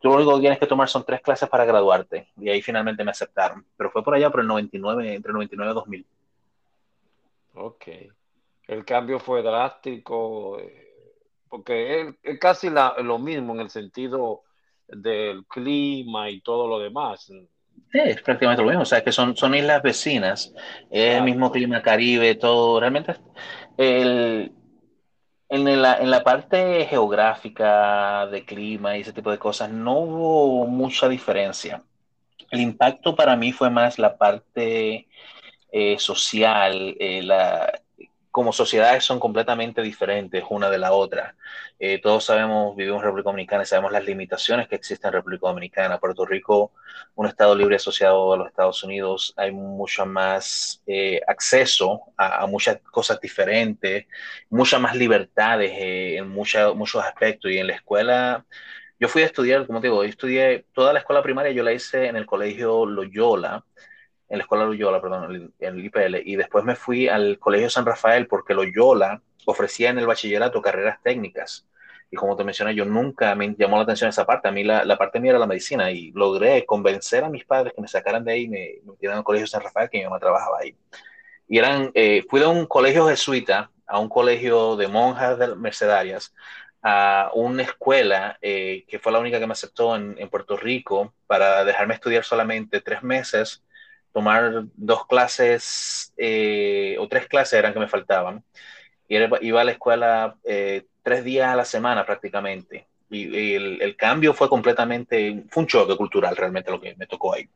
tú lo único que tienes que tomar son tres clases para graduarte. Y ahí finalmente me aceptaron. Pero fue por allá por el 99, entre 99 y 2000. Ok. El cambio fue drástico, eh, porque es, es casi la- lo mismo en el sentido del clima y todo lo demás. Sí, es prácticamente lo mismo. O sea, que son, son islas vecinas, es el mismo clima caribe, todo. Realmente, el, en la, en la parte geográfica de clima y ese tipo de cosas, no hubo mucha diferencia. El impacto para mí fue más la parte eh, social, eh, la, como sociedades son completamente diferentes una de la otra. Eh, todos sabemos, vivimos en República Dominicana y sabemos las limitaciones que existen en República Dominicana. Puerto Rico, un estado libre asociado a los Estados Unidos, hay mucho más eh, acceso a, muchas cosas diferentes, muchas más libertades eh, en muchos aspectos. Y en la escuela, yo fui a estudiar, como te digo, estudié toda la escuela primaria, yo la hice en el colegio Loyola en la escuela Loyola, perdón, en el IPL, y después me fui al Colegio San Rafael porque Loyola ofrecía en el bachillerato carreras técnicas. Y como te mencioné, yo nunca me llamó la atención esa parte. A mí la, la parte mía era la medicina y logré convencer a mis padres que me sacaran de ahí y me, metieran al Colegio San Rafael, que mi mamá trabajaba ahí. Y eran, eh, fui de un colegio jesuita a un colegio de monjas de mercedarias, a una escuela eh, que fue la única que me aceptó en Puerto Rico para dejarme estudiar solamente tres meses tomar dos clases eh, o tres clases eran que me faltaban. Y iba a la escuela eh, tres días a la semana prácticamente. Y, el, cambio fue completamente, fue un choque cultural realmente lo que me tocó ahí.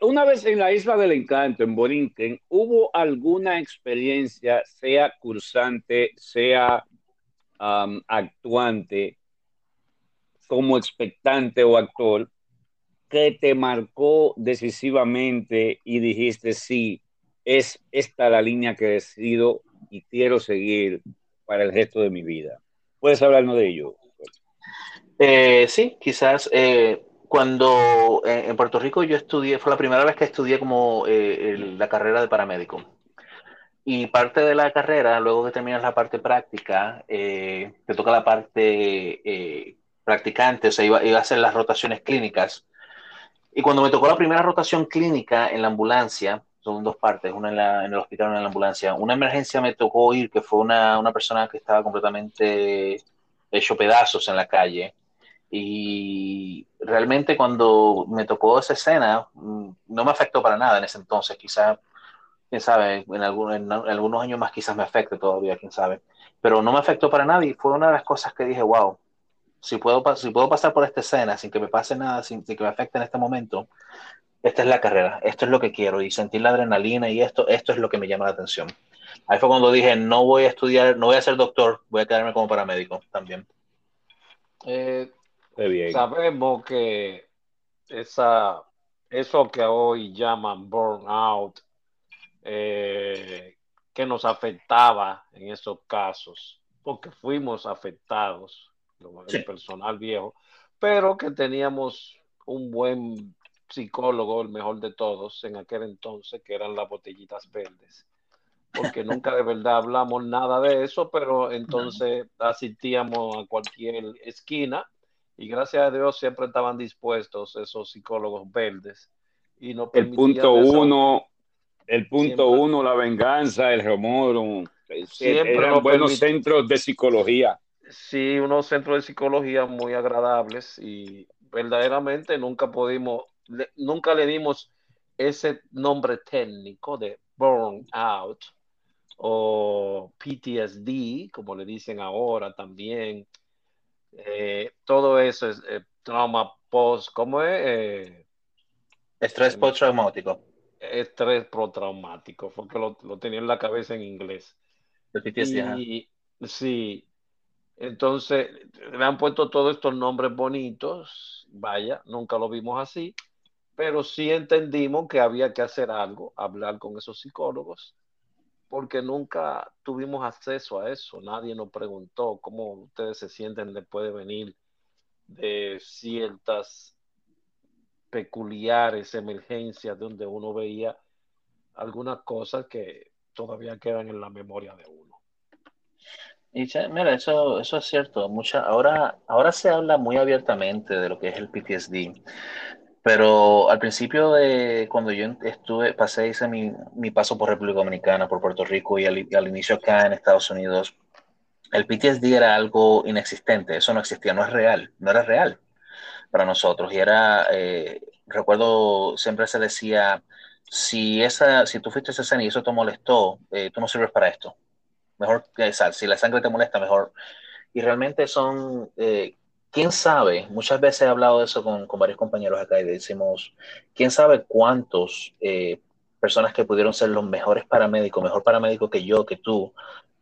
Una vez en la Isla del Encanto, en Borinquen, ¿hubo alguna experiencia, sea cursante, sea actuante, como expectante o actor, que te marcó decisivamente y dijiste, sí, es esta la línea que decido y quiero seguir para el resto de mi vida? ¿Puedes hablarnos de ello? Eh, sí, quizás eh, cuando eh, en Puerto Rico yo estudié, fue la primera vez que estudié como la carrera de paramédico. Y parte de la carrera, luego que terminas la parte práctica, te toca la parte practicante, o sea, iba, iba, a hacer las rotaciones clínicas y cuando me tocó la primera rotación clínica en la ambulancia, son dos partes, una en, el hospital una en la ambulancia, una emergencia me tocó ir, que fue una, una persona que estaba completamente hecho pedazos en la calle. Y realmente cuando me tocó esa escena, mm, no me afectó para nada en ese entonces. Quizás, quién sabe, en, en, algunos años más quizás me afecte todavía, quién sabe. Pero no me afectó para nada y fue una de las cosas que dije, wow, si puedo, si puedo pasar por esta escena sin que me pase nada, sin, que me afecte en este momento, esta es la carrera, esto es lo que quiero y sentir la adrenalina y esto, esto es lo que me llama la atención. Ahí fue cuando dije, no voy a estudiar, no voy a ser doctor, voy a quedarme como paramédico también. Eh, sabemos que esa, eso que hoy llaman burnout, eh, que nos afectaba en esos casos, porque fuimos afectados el personal viejo, pero que teníamos un buen psicólogo, el mejor de todos en aquel entonces, que eran las botellitas verdes. Porque nunca de verdad hablamos nada de eso, pero entonces asistíamos a cualquier esquina y gracias a Dios siempre estaban dispuestos esos psicólogos verdes. Y no el punto uno, el punto uno, la venganza, el rumor, siempre eran buenos centros de psicología sí, unos centros de psicología muy agradables y verdaderamente nunca pudimos, nunca le dimos ese nombre técnico de burnout o PTSD, como le dicen ahora también. Eh, todo eso es eh, trauma post, ¿cómo es? Eh, estrés postraumático. Estrés postraumático, porque lo, lo, tenía en la cabeza en inglés. Y, sí, entonces, le han puesto todos estos nombres bonitos, vaya, nunca lo vimos así, pero sí entendimos que había que hacer algo, hablar con esos psicólogos, porque nunca tuvimos acceso a eso, nadie nos preguntó cómo ustedes se sienten después de venir de ciertas peculiares emergencias donde uno veía algunas cosas que todavía quedan en la memoria de uno. Y mira, eso, eso es cierto. Mucha, ahora, ahora se habla muy abiertamente de lo que es el PTSD, pero al principio de cuando yo estuve, pasé, hice mi, mi paso por República Dominicana, por Puerto Rico y al, inicio acá en Estados Unidos, el PTSD era algo inexistente, eso no existía, no es real, no era real para nosotros. Y era, eh, recuerdo, siempre se decía, si, esa, si tú fuiste a esa escena y eso te molestó, eh, tú no sirves para esto mejor que sal. Si la sangre te molesta, mejor. Y realmente son, eh, quién sabe, muchas veces he hablado de eso con, con, varios compañeros acá y decimos, quién sabe cuántos eh, personas que pudieron ser los mejores paramédicos, mejor paramédico que yo, que tú,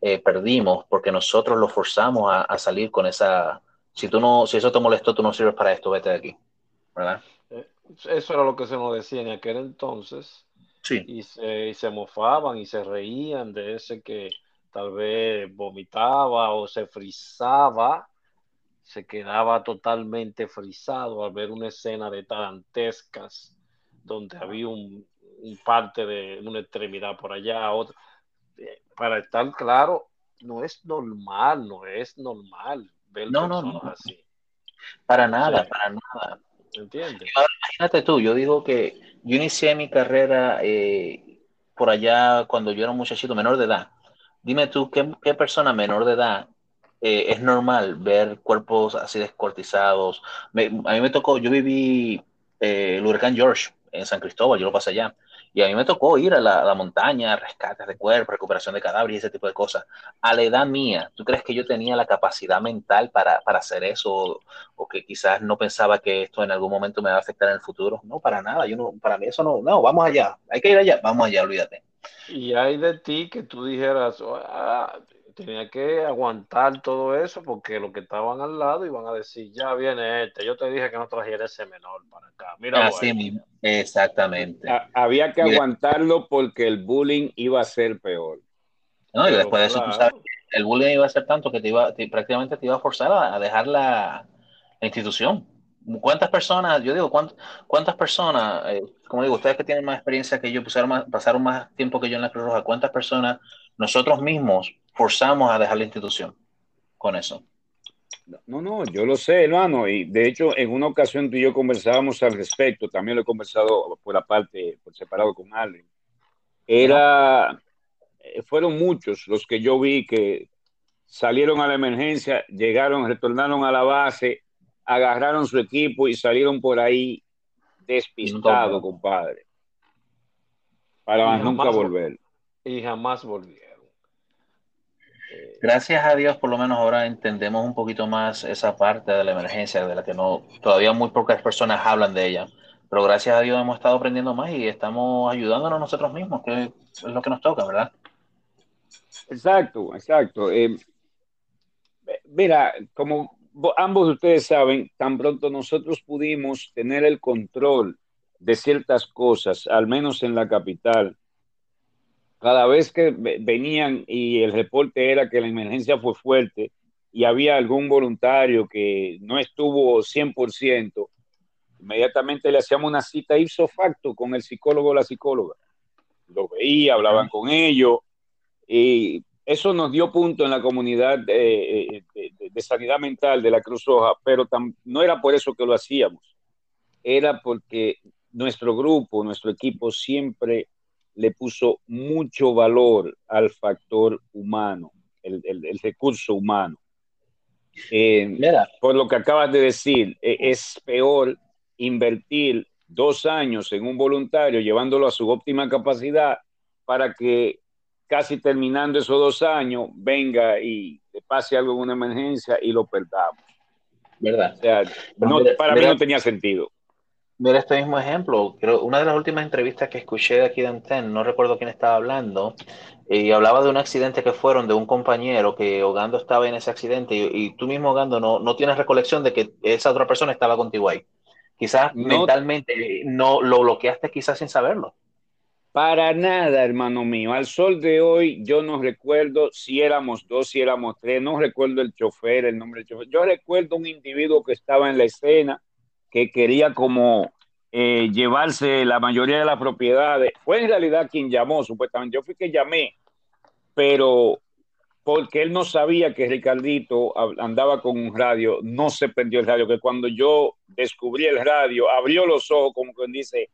eh, perdimos porque nosotros los forzamos a, a, salir con esa, si tú no, si eso te molestó, tú no sirves para esto, vete de aquí, ¿verdad? Eh, eso era lo que se nos decía en aquel entonces. Sí. Y se, y se mofaban y se reían de ese que tal vez vomitaba o se frizaba, se quedaba totalmente frisado al ver una escena de tarantescas donde había un, un parte de una extremidad por allá, otra. Eh, para estar claro, no es normal, no es normal ver No, no, personas no. así. Para nada, Sí. para nada. ¿Entiendes? Ahora, imagínate tú, yo digo que yo inicié mi carrera eh, por allá cuando yo era un muchachito menor de edad. Dime tú, ¿qué, qué persona menor de edad eh, es normal ver cuerpos así descortizados? Me- a mí me tocó, yo viví eh, el huracán George en San Cristóbal, yo lo pasé allá. Y a mí me tocó ir a la, a la montaña, rescates de cuerpos, recuperación de cadáveres y ese tipo de cosas. A la edad mía, ¿tú crees que yo tenía la capacidad mental para, para hacer eso? o que quizás no pensaba que esto en algún momento me va a afectar en el futuro. No, para nada. Yo no, para mí eso no, no, vamos allá. Hay que ir allá, vamos allá, olvídate. Y hay de ti que tú dijeras, ah, tenía que aguantar todo eso porque los que estaban al lado iban a decir, ya viene este, yo te dije que no trajera ese menor para acá. Mira, Así mismo, exactamente. Ha- había que Mira. aguantarlo porque el bullying iba a ser peor. ¿no? Y después de eso, tú sabes, claro, el bullying iba a ser tanto que te iba, te- prácticamente te iba a forzar a, a dejar la, la institución. ¿Cuántas personas, yo digo, cuántas, cuántas personas, eh, como digo, ustedes que tienen más experiencia que yo, pasaron más tiempo que yo en la Cruz Roja, cuántas personas nosotros mismos forzamos a dejar la institución con eso? No, no, yo lo sé, hermano, y de hecho en una ocasión tú y yo conversábamos al respecto, también lo he conversado por aparte, por separado con alguien. Era, eh, fueron muchos los que yo vi que salieron a la emergencia, llegaron, retornaron a la base, agarraron su equipo y salieron por ahí despistados, compadre, para Y nunca jamás- volver. y jamás volvieron. Eh, Gracias a Dios, por lo menos ahora entendemos un poquito más esa parte de la emergencia, de la que no, todavía muy pocas personas hablan de ella. Pero gracias a Dios hemos estado aprendiendo más y estamos ayudándonos nosotros mismos, que es lo que nos toca, ¿verdad? Exacto, exacto. Eh, mira, como ambos de ustedes saben, tan pronto nosotros pudimos tener el control de ciertas cosas, al menos en la capital, cada vez que ve- venían y el reporte era que la emergencia fue fuerte y había algún voluntario que no estuvo 100%, inmediatamente le hacíamos una cita ipso facto con el psicólogo o la psicóloga. Lo veía, hablaban con ellos y eso nos dio punto en la comunidad de, eh, de- de- de sanidad mental de la Cruz Roja, pero tam- no era por eso que lo hacíamos, era porque nuestro grupo, nuestro equipo siempre le puso mucho valor al factor humano, el, el- el recurso humano. Eh, Mira, por lo que acabas de decir, eh, es peor invertir dos años en un voluntario, llevándolo a su óptima capacidad, para que casi terminando esos dos años venga y le pase algo en una emergencia y lo perdamos. ¿verdad? O sea, no, Mira, para mí mira. no tenía sentido. Mira este mismo ejemplo. Creo, una de las últimas entrevistas que escuché de aquí de Anten, no recuerdo quién estaba hablando, y hablaba de un accidente que fueron de un compañero que Ogando estaba en ese accidente y, y tú mismo, Ogando, no, no tienes recolección de que esa otra persona estaba contigo ahí. Quizás No. mentalmente no lo bloqueaste quizás sin saberlo. Para nada, hermano mío. Al sol de hoy, yo no recuerdo si éramos dos, si éramos tres, no recuerdo el chofer, el nombre del chofer. Yo recuerdo un individuo que estaba en la escena que quería como eh, llevarse la mayoría de las propiedades. Fue en realidad quien llamó, supuestamente. Yo fui que llamé, pero porque él no sabía que Ricardito andaba con un radio, no se prendió el radio, que cuando yo descubrí el radio, abrió los ojos como quien dice,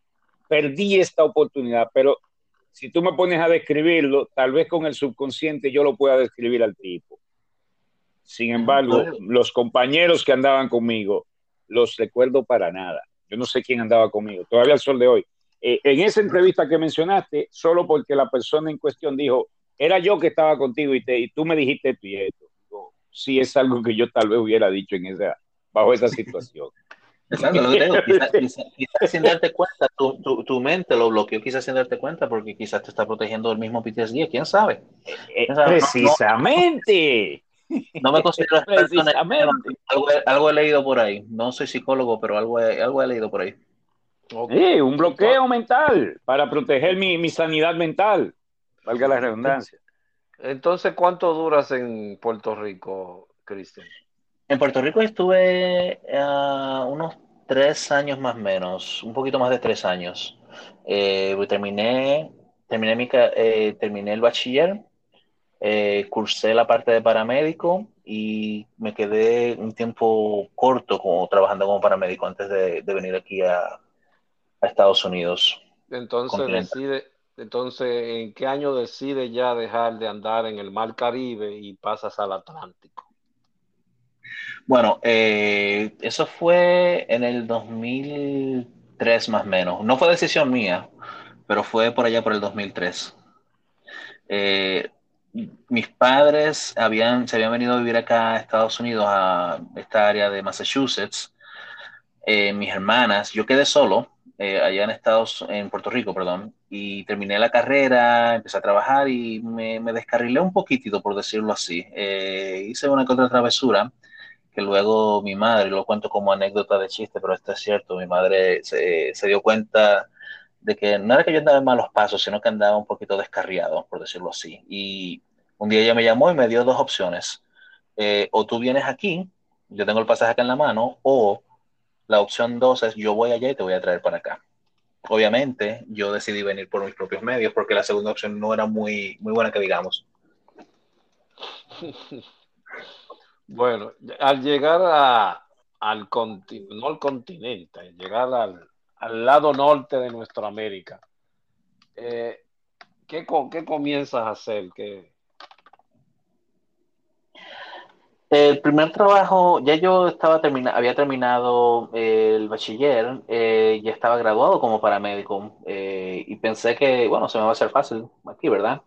perdí esta oportunidad, pero si tú me pones a describirlo, tal vez con el subconsciente yo lo pueda describir al tipo. Sin embargo, los compañeros que andaban conmigo, los recuerdo para nada. Yo no sé quién andaba conmigo, todavía al sol de hoy. Eh, en esa entrevista que mencionaste, solo porque la persona en cuestión dijo, era yo que estaba contigo y, te, y tú me dijiste esto y esto. Sí es algo que yo tal vez hubiera dicho en esa, bajo esa situación. Exacto, lo que te digo, quizás, sin darte cuenta, tu, tu, tu, mente lo bloqueó quizás sin darte cuenta porque quizás te está protegiendo del mismo PTSD, quién sabe. Eh, ¿Quién sabe? Precisamente. No, no, no me considero en algo, algo, he leído por ahí. No soy psicólogo, pero algo he, algo he leído por ahí. Okay. Sí, un bloqueo mental para proteger mi, mi sanidad mental, valga la redundancia. Entonces, ¿cuánto duras en Puerto Rico, Cristian? En Puerto Rico estuve uh, unos tres años más o menos, un poquito más de tres años. Eh, terminé, terminé, mi, eh, terminé el bachiller, eh, cursé la parte de paramédico y me quedé un tiempo corto como, trabajando como paramédico antes de, de venir aquí a, a, Estados Unidos. Entonces decide, entonces, ¿en qué año decide ya dejar de andar en el Mar Caribe y pasas al Atlántico? Bueno, eh, eso fue en el 2003 más o menos. No fue decisión mía, pero fue por allá por el 2003. Eh, mis padres habían, se habían venido a vivir acá a Estados Unidos, a esta área de Massachusetts. Eh, mis hermanas, yo quedé solo eh, allá en Estados, en Puerto Rico, perdón, y terminé la carrera, empecé a trabajar y me, me descarrilé un poquitito, por decirlo así. Hice una otra travesura que luego mi madre, lo cuento como anécdota de chiste, pero esto es cierto, mi madre se, se, dio cuenta de que no era que yo andaba en malos pasos, sino que andaba un poquito descarriado, por decirlo así. Y un día ella me llamó y me dio dos opciones. Eh, o tú vienes aquí, yo tengo el pasaje acá en la mano, o la opción dos es yo voy allá y te voy a traer para acá. Obviamente, yo decidí venir por mis propios medios porque la segunda opción no era muy, muy buena que digamos. Bueno, al llegar al continente, no al continente, al llegar al, al, lado norte de nuestra América, eh, ¿qué, ¿qué, comienzas a hacer? ¿Qué... El primer trabajo, ya yo estaba termina, había terminado el bachiller, eh, ya estaba graduado como paramédico eh, y pensé que, bueno, se me va a hacer fácil aquí, ¿verdad?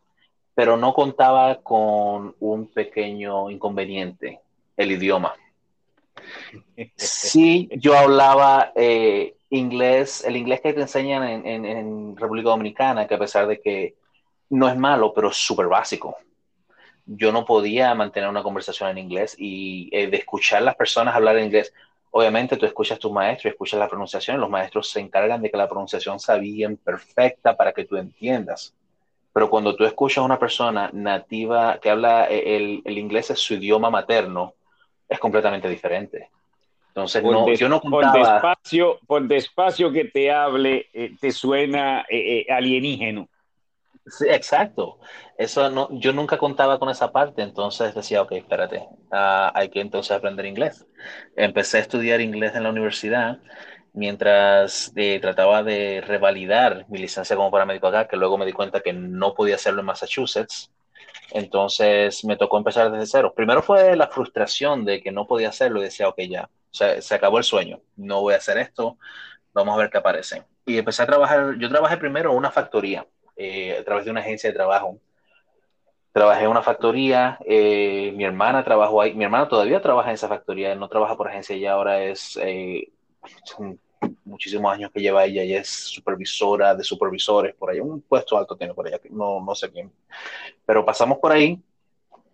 Pero no contaba con un pequeño inconveniente el idioma. Sí, yo hablaba eh, inglés, el inglés que te enseñan en, República Dominicana, que a pesar de que no es malo, pero es súper básico. Yo no podía mantener una conversación en inglés y eh, de escuchar a las personas hablar inglés. Obviamente tú escuchas a tus maestros y escuchas la pronunciación, los maestros se encargan de que la pronunciación sea bien perfecta para que tú entiendas. Pero cuando tú escuchas a una persona nativa que habla eh, el inglés es su idioma materno, es completamente diferente. Entonces, por no, des, yo no contaba... Por despacio, por despacio que te hable, eh, te suena eh, eh, alienígeno. Sí, exacto. Eso no, yo nunca contaba con esa parte, entonces decía, ok, espérate, uh, hay que entonces aprender inglés. Empecé a estudiar inglés en la universidad mientras eh, trataba de revalidar mi licencia como paramédico acá, que luego me di cuenta que no podía hacerlo en Massachusetts. Entonces me tocó empezar desde cero. Primero fue la frustración de que no podía hacerlo y decía, ok, ya, o sea, se acabó el sueño, no voy a hacer esto, vamos a ver qué aparece. Y empecé a trabajar, yo trabajé primero en una factoría, eh, a través de una agencia de trabajo. Trabajé en una factoría, eh, mi hermana trabajó ahí, mi hermana todavía trabaja en esa factoría, no trabaja por agencia, ya ahora es, eh, muchísimos años que lleva ella, ella es supervisora de supervisores por ahí, un puesto alto tiene por allá, no, no sé quién. Pero pasamos por ahí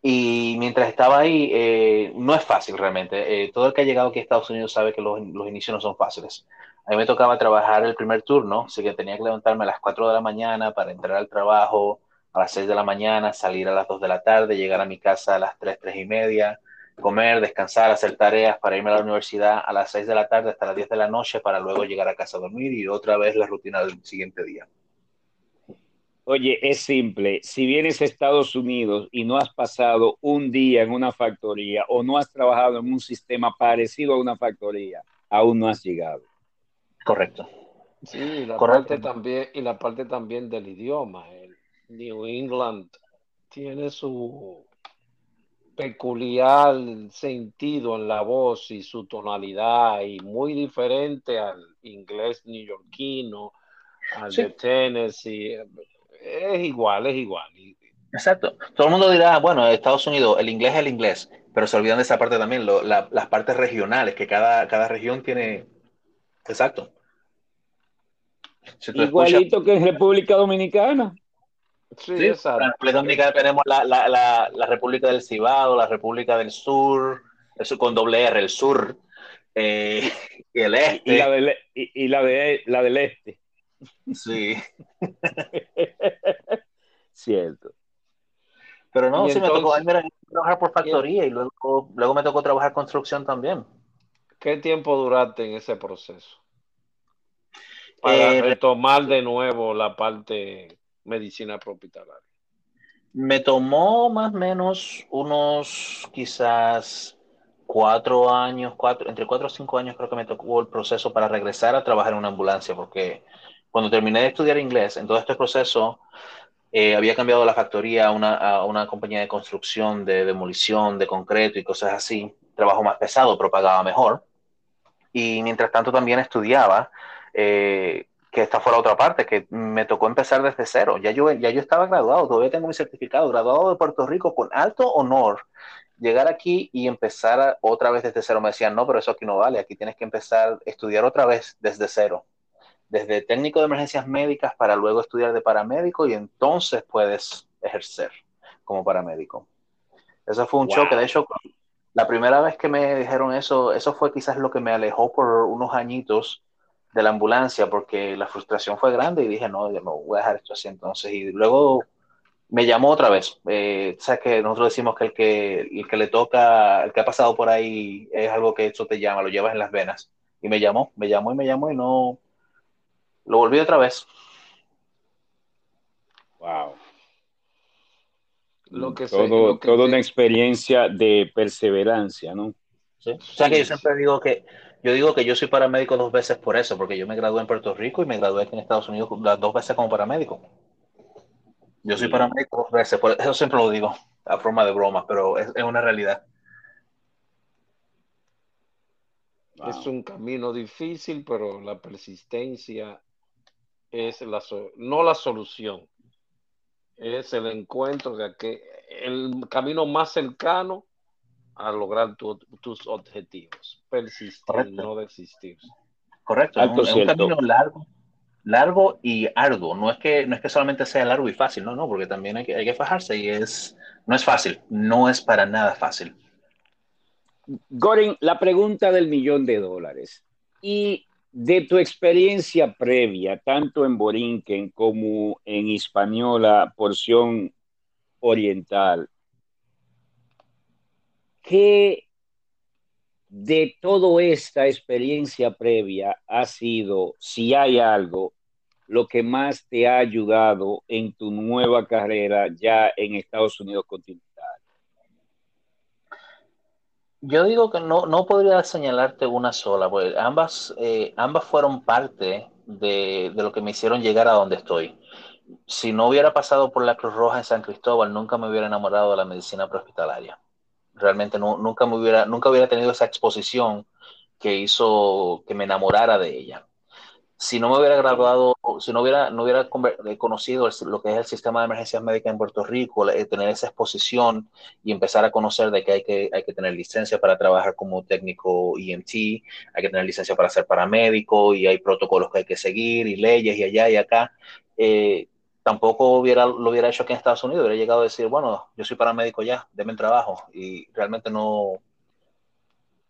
y mientras estaba ahí, eh, no es fácil realmente. Eh, todo el que ha llegado aquí a Estados Unidos sabe que los, los, inicios no son fáciles. A mí me tocaba trabajar el primer turno, así que tenía que levantarme a las 4 de la mañana para entrar al trabajo, a las 6 de la mañana, salir a las 2 de la tarde, llegar a mi casa a las 3, 3 y media, comer, descansar, hacer tareas para irme a la universidad a las 6 de la tarde hasta las 10 de la noche para luego llegar a casa a dormir y otra vez la rutina del siguiente día. Oye, es simple. Si vienes a Estados Unidos y no has pasado un día en una factoría o no has trabajado en un sistema parecido a una factoría, aún no has llegado. Correcto. Sí, la Correcto. parte también y la parte también del idioma. El New England tiene su peculiar sentido en la voz y su tonalidad y muy diferente al inglés neoyorquino, al sí. de Tennessee es igual, es igual. Exacto. Todo el mundo dirá, bueno, Estados Unidos, el inglés es el inglés, pero se olvidan de esa parte también, lo, la, las partes regionales, que cada, cada región tiene Exacto. Igualito que en República Dominicana. Sí, exacto. En República Dominicana tenemos la, la, la, la, República del Cibao, la República del Sur, eso con doble R, el sur, eh, y el este. Y la, del, y, la, de, la del este. Sí. Cierto. Pero no, sí me tocó trabajar por factoría y luego, luego me tocó trabajar construcción también. ¿Qué tiempo duraste en ese proceso? Para eh, retomar de nuevo la parte medicina hospitalaria. Me tomó más o menos unos quizás cuatro años, cuatro, entre cuatro o cinco años creo que me tocó el proceso para regresar a trabajar en una ambulancia, porque cuando terminé de estudiar inglés, en todo este proceso, eh, había cambiado la factoría a una, a una, compañía de construcción, de demolición, de concreto y cosas así. Trabajo más pesado, pero pagaba mejor. Y mientras tanto también estudiaba, eh, que esta fue la otra parte, que me tocó empezar desde cero. Ya yo, ya yo estaba graduado, todavía tengo mi certificado, graduado de Puerto Rico con alto honor. Llegar aquí y empezar otra vez desde cero, me decían, no, pero eso aquí no vale, aquí tienes que empezar a estudiar otra vez desde cero desde técnico de emergencias médicas para luego estudiar de paramédico y entonces puedes ejercer como paramédico. Eso fue un choque. De hecho, la primera vez que me dijeron eso, eso fue quizás lo que me alejó por unos añitos de la ambulancia porque la frustración fue grande y dije, no, yo no voy a dejar esto así entonces. Y luego me llamó otra vez. Eh, o sea, que nosotros decimos que el, que el que le toca, el que ha pasado por ahí es algo que eso te llama, lo llevas en las venas. Y me llamó, me llamó y me llamó y no, lo volví otra vez. Wow. Lo que todo, toda una experiencia de perseverancia, ¿no? ¿Sí? O sea que yo siempre digo que yo digo que yo soy paramédico dos veces por eso, porque yo me gradué en Puerto Rico y me gradué aquí en Estados Unidos las dos veces como paramédico. Yo soy paramédico dos veces, por eso siempre lo digo, a forma de broma, pero es, es una realidad. Es un camino difícil, pero la persistencia es la, no la solución, es el encuentro de que el camino más cercano a lograr tus objetivos. Persistir, no desistir. Correcto, es un, camino largo, largo y arduo. No es que no es que solamente sea largo y fácil, no, no, porque también hay que, hay que fajarse y es no es fácil, no es para nada fácil. Gorin, la pregunta del millón de dólares. Y de tu experiencia previa, tanto en Borinquen como en Hispaniola, porción oriental, ¿qué de toda esta experiencia previa ha sido, si hay algo, lo que más te ha ayudado en tu nueva carrera ya en Estados Unidos continental? Yo digo que no, no podría señalarte una sola, porque ambas, eh, ambas fueron parte de, de, lo que me hicieron llegar a donde estoy. Si no hubiera pasado por la Cruz Roja en San Cristóbal, nunca me hubiera enamorado de la medicina prehospitalaria. Realmente no, nunca, me hubiera, nunca hubiera tenido esa exposición que hizo que me enamorara de ella si no me hubiera graduado, si no hubiera, no hubiera eh, conocido lo que es el sistema de emergencias médicas en Puerto Rico, tener esa exposición y empezar a conocer de que hay que, hay que tener licencia para trabajar como técnico EMT, hay que tener licencia para ser paramédico y hay protocolos que hay que seguir y leyes y allá y acá. Eh, tampoco hubiera, lo hubiera hecho aquí en Estados Unidos, hubiera llegado a decir, bueno, yo soy paramédico ya, denme el trabajo y realmente no,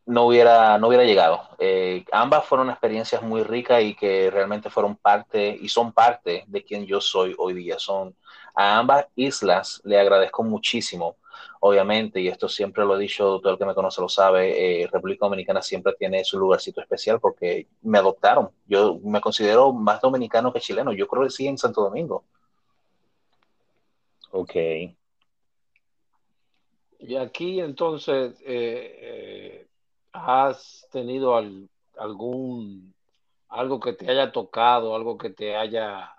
no hubiera, no hubiera llegado. Eh, ambas fueron experiencias muy ricas y que realmente fueron parte y son parte de quien yo soy hoy día. Son a ambas islas le agradezco muchísimo, obviamente, y esto siempre lo he dicho, todo el que me conoce lo sabe, eh, República Dominicana siempre tiene su lugarcito especial porque me adoptaron. Yo me considero más dominicano que chileno. Yo creo que sí en Santo Domingo. Ok. Y aquí entonces, eh, ¿Has tenido algún algo que te haya tocado, algo que te haya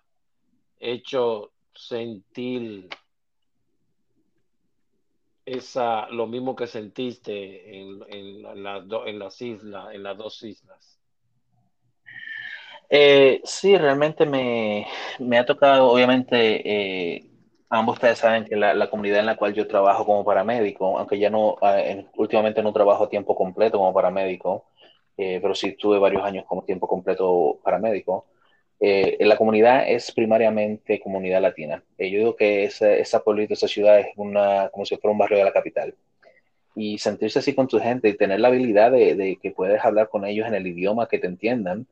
hecho sentir esa lo mismo que sentiste en, en, las islas, en las dos islas? Eh, sí, realmente me, ha tocado, obviamente, eh, ambos ustedes saben que la, comunidad en la cual yo trabajo como paramédico, aunque ya no, ah, últimamente no trabajo a tiempo completo como paramédico, pero sí tuve varios años como tiempo completo paramédico. en la comunidad es primariamente comunidad latina. yo digo que esa, esa pueblito, esa ciudad es una, como si fuera un barrio de la capital y sentirse así con tu gente y tener la habilidad de, de, que puedes hablar con ellos en el idioma que te entiendan,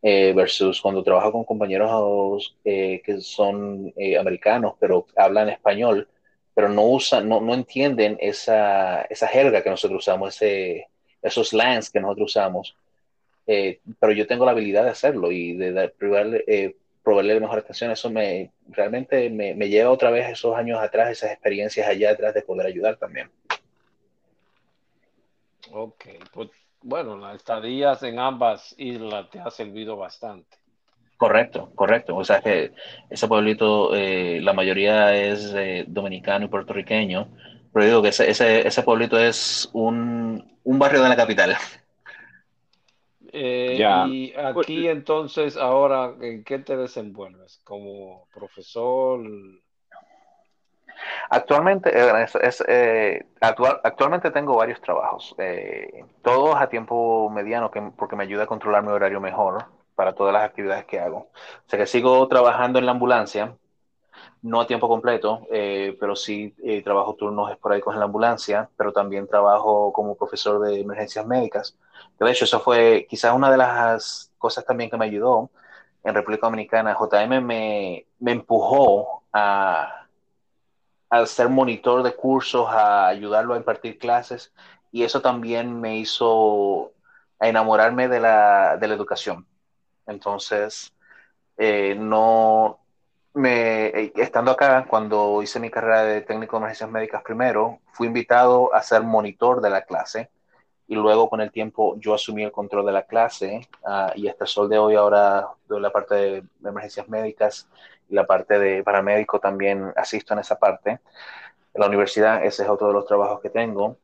eh, versus cuando trabajo con compañeros eh, que son eh, americanos, pero hablan español, pero no usan, no, no entienden esa, esa, jerga que nosotros usamos, ese, esos slangs que nosotros usamos. pero yo tengo la habilidad de hacerlo y de, de proveerle, proveerle mejor atención. Eso me realmente me, me lleva otra vez esos años atrás, esas experiencias allá atrás de poder ayudar también. Ok, pues bueno, las estadías en ambas islas te ha servido bastante. Correcto, correcto. O sea que ese pueblito, eh, la mayoría es eh, dominicano y puertorriqueño, pero digo que ese, ese, ese pueblito es un, un, barrio de la capital. Eh, y aquí entonces, ahora, ¿en qué te desenvuelves? ¿Como profesor? Actualmente, eh, es, eh, actual, actualmente tengo varios trabajos, eh, todos a tiempo mediano, que, porque me ayuda a controlar mi horario mejor para todas las actividades que hago. O sea que sigo trabajando en la ambulancia, no a tiempo completo, pero sí trabajo turnos esporádicos en la ambulancia, pero también trabajo como profesor de emergencias médicas. De hecho, eso fue quizás una de las cosas también que me ayudó en República Dominicana. JM me, me empujó a a ser monitor de cursos, a ayudarlo a impartir clases, y eso también me hizo enamorarme de la, de la educación. Entonces, eh, no me, estando acá, cuando hice mi carrera de técnico de emergencias médicas primero, fui invitado a ser monitor de la clase y luego con el tiempo yo asumí el control de la clase uh, y hasta el sol de hoy ahora doy la parte de emergencias médicas la parte de paramédico también asisto en esa parte. En la universidad, ese es otro de los trabajos que tengo.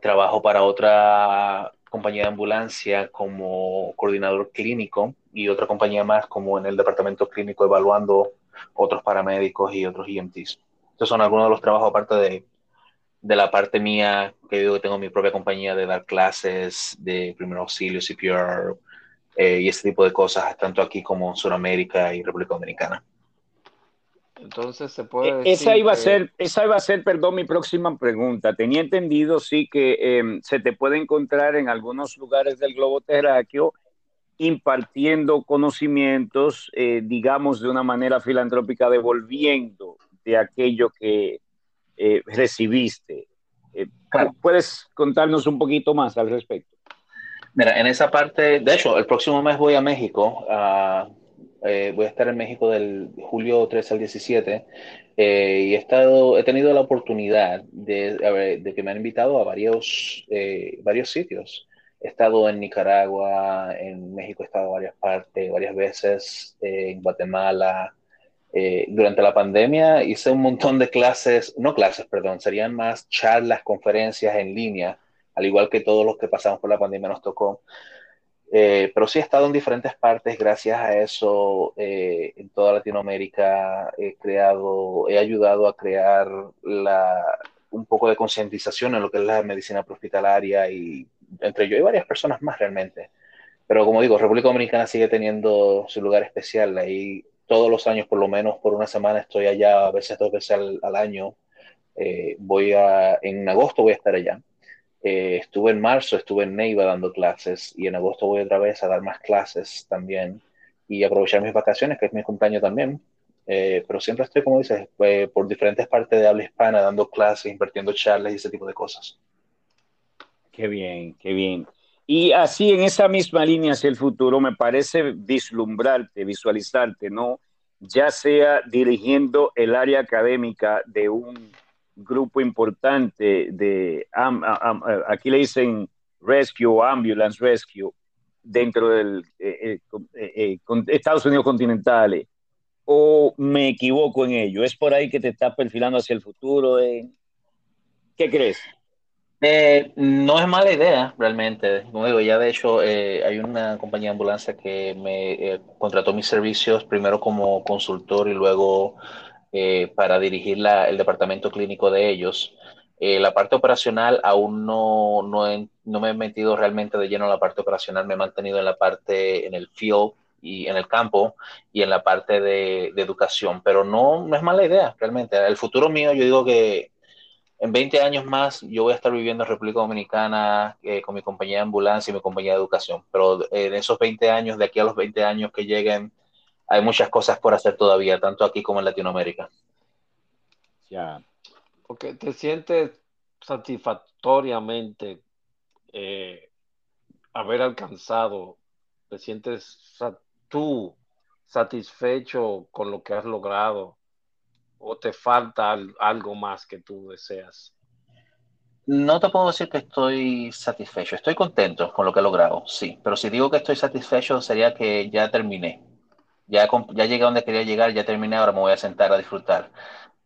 Trabajo para otra compañía de ambulancia como coordinador clínico y otra compañía más como en el departamento clínico evaluando otros paramédicos y otros EMTs. Estos son algunos de los trabajos aparte de, de la parte mía, que digo que tengo mi propia compañía de dar clases de primer auxilio, CPR eh, y ese tipo de cosas, tanto aquí como en Sudamérica y República Dominicana. Entonces se puede e, decir esa iba que... a ser, esa iba a ser, perdón, mi próxima pregunta. Tenía entendido, sí, que eh, se te puede encontrar en algunos lugares del globo terráqueo impartiendo conocimientos, eh, digamos, de una manera filantrópica, devolviendo de aquello que eh, recibiste. Claro. ¿Puedes contarnos un poquito más al respecto? Mira, en esa parte, de hecho, el próximo mes voy a México a uh eh, voy a estar en México del julio 13 al 17 eh, y he, estado, he tenido la oportunidad de, de que me han invitado a varios, eh, varios sitios. He estado en Nicaragua, en México he estado varias partes, varias veces, eh, en Guatemala. durante la pandemia hice un montón de clases, no clases, perdón, serían más charlas, conferencias en línea, al igual que todos los que pasamos por la pandemia nos tocó. Eh, pero sí he estado en diferentes partes, gracias a eso, eh, en toda Latinoamérica he creado, he ayudado a crear la, un poco de concientización en lo que es la medicina prehospitalaria y entre yo y varias personas más realmente. Pero como digo, República Dominicana sigue teniendo su lugar especial. Ahí todos los años, por lo menos por una semana, estoy allá, a veces dos veces al, año. Eh, voy a, en agosto voy a estar allá. Eh, estuve en marzo, estuve en Neiva dando clases y en agosto voy otra vez a dar más clases también y aprovechar mis vacaciones, que es mi cumpleaños también. Eh, pero siempre estoy, como dices, eh, por diferentes partes de habla hispana, dando clases, invirtiendo charlas y ese tipo de cosas. Qué bien, qué bien. Y así en esa misma línea hacia el futuro, me parece vislumbrarte, visualizarte, ¿no? Ya sea dirigiendo el área académica de un grupo importante de, aquí le dicen Rescue, Ambulance Rescue, dentro del eh, eh, eh, Estados Unidos continentales, o me equivoco en ello, es por ahí que te estás perfilando hacia el futuro. ¿Qué crees? Eh, no es mala idea, realmente. Como digo, ya de hecho eh, hay una compañía de ambulancia que me eh, contrató mis servicios primero como consultor y luego eh, para dirigir la, el departamento clínico de ellos. Eh, la parte operacional aún no, no, me he metido realmente de lleno en la parte operacional, me he mantenido en la parte, en el field y en el campo y en la parte de, educación, pero no, no es mala idea realmente. El futuro mío, yo digo que en 20 años más yo voy a estar viviendo en República Dominicana eh, con mi compañía de ambulancia y mi compañía de educación, pero en esos 20 años, de aquí a los 20 años que lleguen, hay muchas cosas por hacer todavía, tanto aquí como en Latinoamérica. Ya, porque te sientes satisfactoriamente eh, haber alcanzado, te sientes tú satisfecho con lo que has logrado o te falta algo más que tú deseas. No te puedo decir que estoy satisfecho, estoy contento con lo que he logrado, sí, pero si digo que estoy satisfecho sería que ya terminé, ya, ya llegué a donde quería llegar, ya terminé, ahora me voy a sentar a disfrutar.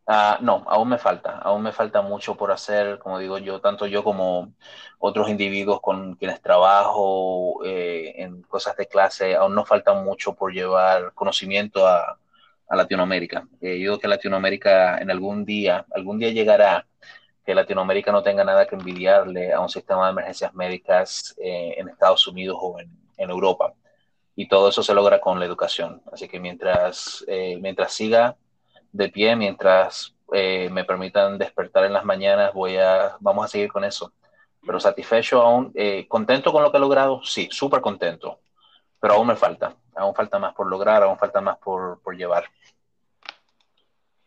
Ah, no, aún me falta, aún me falta mucho por hacer, como digo yo, tanto yo como otros individuos con quienes trabajo eh, en cosas de clase, aún nos falta mucho por llevar conocimiento a, Latinoamérica. Eh, yo creo que Latinoamérica en algún día, algún día llegará que Latinoamérica no tenga nada que envidiarle a un sistema de emergencias médicas eh, en Estados Unidos o en, Europa. Y todo eso se logra con la educación. Así que mientras, mientras siga de pie mientras eh, me permitan despertar en las mañanas, voy a, vamos a seguir con eso. Pero satisfecho aún, eh, contento con lo que he logrado, sí, súper contento, pero aún me falta, aún falta más por lograr, aún falta más por, por llevar.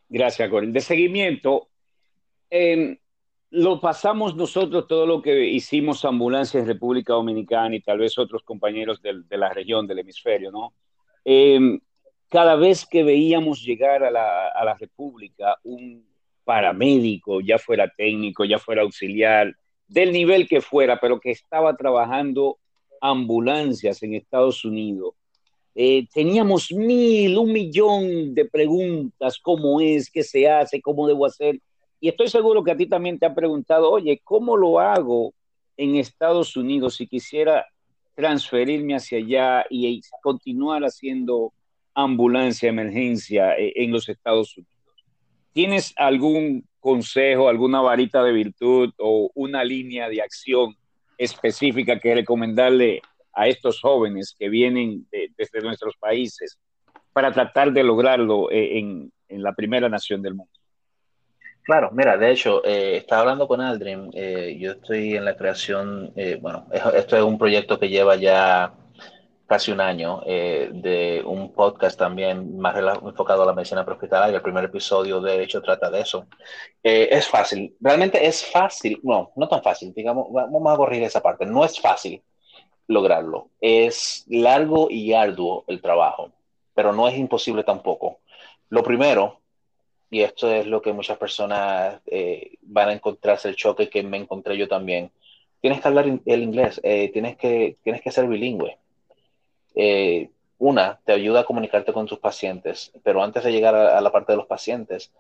Gracias, Corín. De seguimiento, lo pasamos nosotros todo lo que hicimos ambulancias en República Dominicana y tal vez otros compañeros de, la región, del hemisferio, ¿no? Eh, cada vez que veíamos llegar a la, República un paramédico, ya fuera técnico, ya fuera auxiliar, del nivel que fuera, pero que estaba trabajando ambulancias en Estados Unidos, eh, teníamos mil, un millón de preguntas, cómo es, qué se hace, cómo debo hacer. Y estoy seguro que a ti también te han preguntado, oye, ¿cómo lo hago en Estados Unidos si quisiera transferirme hacia allá y continuar haciendo ambulancia, emergencia eh, en los Estados Unidos. ¿Tienes algún consejo, alguna varita de virtud o una línea de acción específica que recomendarle a estos jóvenes que vienen desde nuestros países para tratar de lograrlo eh, en, la primera nación del mundo? Claro, mira, de hecho, eh, estaba hablando con Aldrin, yo estoy en la creación, bueno, esto es un proyecto que lleva ya casi un año eh, de un podcast también más enfocado a la medicina prehospitalaria. El primer episodio, de hecho, trata de eso. Eh, es fácil, realmente es fácil, no, no tan fácil, digamos, vamos a corregir esa parte. No es fácil lograrlo. Es largo y arduo el trabajo, pero no es imposible tampoco. Lo primero, y esto es lo que muchas personas eh, van a encontrarse el choque que me encontré yo también, tienes que hablar el inglés, tienes, que, tienes que ser bilingüe eh, una, te ayuda a comunicarte con tus pacientes, pero antes de llegar a, la parte de los pacientes,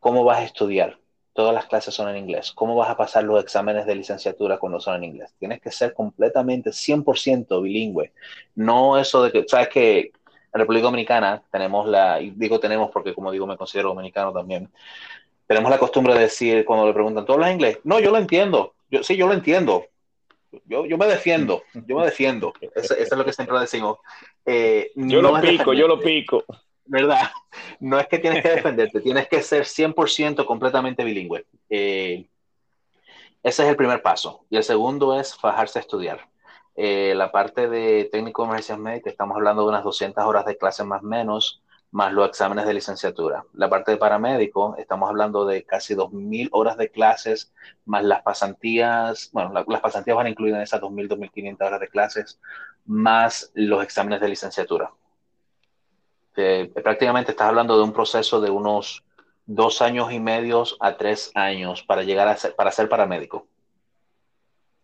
¿cómo vas a estudiar? Todas las clases son en inglés. ¿Cómo vas a pasar los exámenes de licenciatura cuando son en inglés? Tienes que ser completamente 100% bilingüe. No eso de que, sabes que en República Dominicana tenemos la, y digo tenemos porque como digo me considero dominicano también, tenemos la costumbre de decir cuando le preguntan, ¿tú hablas inglés? No, yo lo entiendo. Yo, sí, yo lo entiendo, yo, yo me defiendo, yo me defiendo. Eso, es lo que siempre decimos. Eh, yo lo pico, yo lo pico. ¿Verdad? No es que tienes que defenderte, tienes que ser 100% completamente bilingüe. Eh, ese es el primer paso. Y el segundo es fajarse a estudiar. Eh, la parte de técnico de emergencias médicas, estamos hablando de unas 200 horas de clase más o menos más los exámenes de licenciatura. La parte de paramédico, estamos hablando de casi 2.000 horas de clases, más las pasantías, bueno, las pasantías van incluidas en esas 2.000, 2.500 horas de clases, más los exámenes de licenciatura. prácticamente estás hablando de un proceso de unos dos años y medio a tres años para llegar a ser, para ser paramédico.